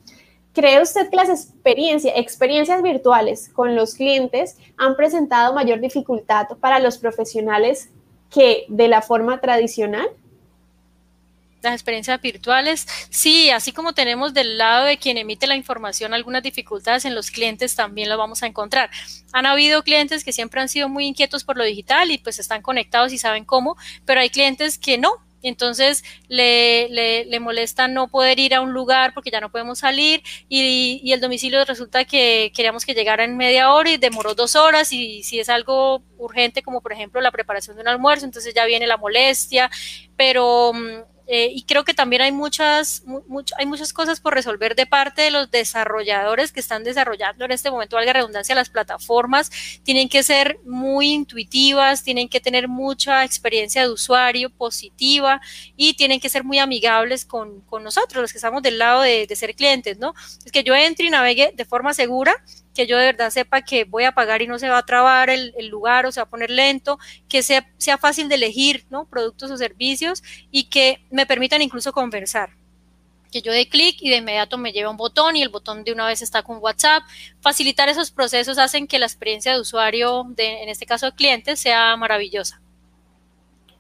¿Cree usted que las experiencias virtuales con los clientes han presentado mayor dificultad para los profesionales que de la forma tradicional? Las experiencias virtuales, sí, así como tenemos del lado de quien emite la información algunas dificultades en los clientes, también lo vamos a encontrar. Han habido clientes que siempre han sido muy inquietos por lo digital y pues están conectados y saben cómo, pero hay clientes que no, entonces le, le, molesta no poder ir a un lugar porque ya no podemos salir y, y, el domicilio resulta que queríamos que llegara en media hora y demoró dos horas y si es algo urgente como por ejemplo la preparación de un almuerzo, entonces ya viene la molestia, pero mm, eh, y creo que también hay muchas, hay muchas cosas por resolver de parte de los desarrolladores que están desarrollando en este momento, valga redundancia, las plataformas. Tienen que ser muy intuitivas, tienen que tener mucha experiencia de usuario positiva y tienen que ser muy amigables con, nosotros, los que estamos del lado de, de ser clientes, ¿no? Es que yo entre y navegue de forma segura que yo de verdad sepa que voy a pagar y no se va a trabar el, lugar o se va a poner lento, que sea, fácil de elegir ¿no? productos o servicios y que me permitan incluso conversar. Que yo dé clic y de inmediato me lleve un botón y el botón de una vez está con WhatsApp. Facilitar esos procesos hacen que la experiencia de usuario, de, en este caso de clientes, sea maravillosa.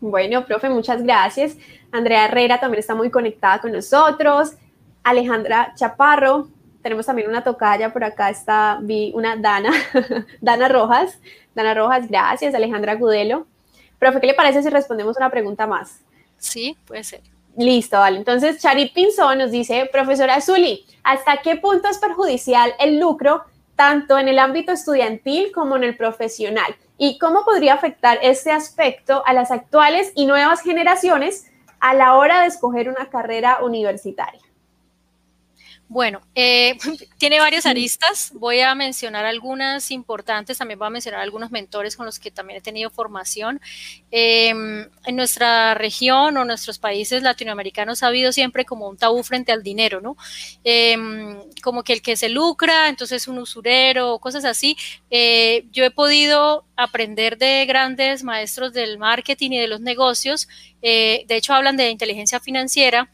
Bueno, profe, muchas gracias. Andrea Herrera también está muy conectada con nosotros. Alejandra Chaparro, tenemos también una tocaya, por acá está, vi una Dana, Dana Rojas. Dana Rojas, gracias. Alejandra Gudelo. Profe, ¿qué le parece si respondemos una pregunta más? Sí, puede ser. Listo, vale. Entonces, Charit Pinzón nos dice, profesora Zuli, ¿hasta qué punto es perjudicial el lucro tanto en el ámbito estudiantil como en el profesional? ¿Y cómo podría afectar este aspecto a las actuales y nuevas generaciones a la hora de escoger una carrera universitaria? Bueno, eh, tiene varias aristas. Voy a mencionar algunas importantes. También voy a mencionar algunos mentores con los que también he tenido formación. Em, en nuestra región o nuestros países latinoamericanos ha habido siempre como un tabú frente al dinero, ¿no? Em, como que el que se lucra, entonces un usurero, cosas así. Eh, yo he podido aprender de grandes maestros del marketing y de los negocios. Eh, de hecho, hablan de inteligencia financiera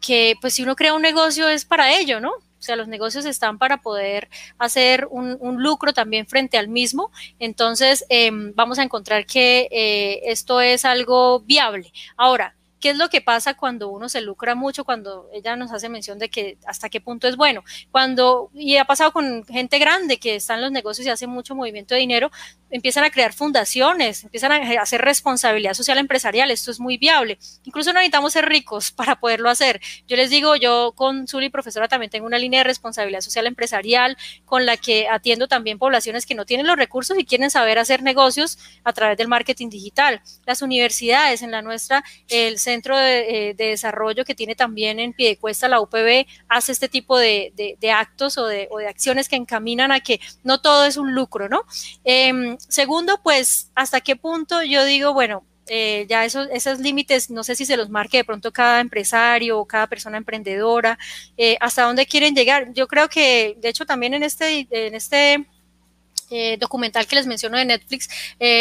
que pues si uno crea un negocio es para ello, ¿no? O sea, los negocios están para poder hacer un, lucro también frente al mismo. Entonces, em, vamos a encontrar que eh, esto es algo viable. Ahora, ¿Qué es lo que pasa cuando uno se lucra mucho? Cuando ella nos hace mención de que hasta qué punto es bueno. Cuando, y ha pasado con gente grande que está en los negocios y hace mucho movimiento de dinero, empiezan a crear fundaciones, empiezan a hacer responsabilidad social empresarial, esto es muy viable. Incluso no necesitamos ser ricos para poderlo hacer. Yo les digo, yo con Zuli, profesora, también tengo una línea de responsabilidad social empresarial con la que atiendo también poblaciones que no tienen los recursos y quieren saber hacer negocios a través del marketing digital. Las universidades, en la nuestra, el Centro de, eh, Desarrollo que tiene también en Piedecuesta, la UPB, hace este tipo de, actos o de, acciones que encaminan a que no todo es un lucro, ¿no? Em, segundo, pues, ¿hasta qué punto yo digo, bueno, eh, ya esos, esos límites, no sé si se los marque de pronto cada empresario o cada persona emprendedora, eh, hasta dónde quieren llegar. Yo creo que, de hecho, también en este, en este eh, documental que les menciono de Netflix,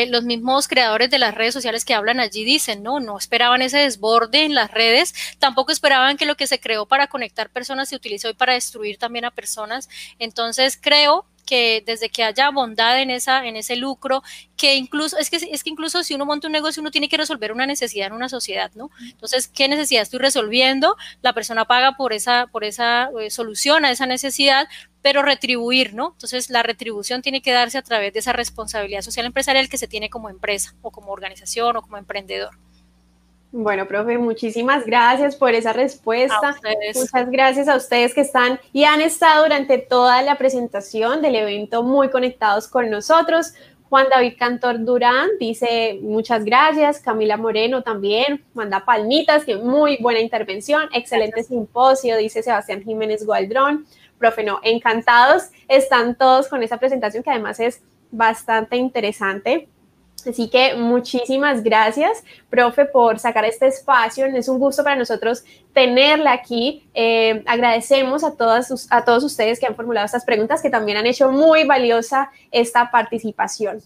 los mismos creadores de las redes sociales que hablan allí dicen, no, no esperaban ese desborde en las redes, tampoco esperaban que lo que se creó para conectar personas se utilice hoy para destruir también a personas. Entonces creo que desde que haya bondad en esa en ese lucro, que incluso es que es que incluso si uno monta un negocio uno tiene que resolver una necesidad en una sociedad, ¿no? Entonces, ¿qué necesidad estoy resolviendo? La persona paga por esa por esa eh, solución a esa necesidad, pero retribuir, ¿no? Entonces, la retribución tiene que darse a través de esa responsabilidad social empresarial que se tiene como empresa o como organización o como emprendedor. Bueno, profe, muchísimas gracias por esa respuesta. Muchas gracias a ustedes que están y han estado durante toda la presentación del evento muy conectados con nosotros. Juan David Cantor Durán dice muchas gracias, Camila Moreno también, manda palmitas, que muy buena intervención, excelente simposio, dice Sebastián Jiménez Gualdrón. Profe, no, encantados están todos con esa presentación que además es bastante interesante. Así que muchísimas gracias, profe, por sacar este espacio. Es un gusto para nosotros tenerla aquí. Eh, agradecemos a, todas a todos ustedes que han formulado estas preguntas, que también han hecho muy valiosa esta participación.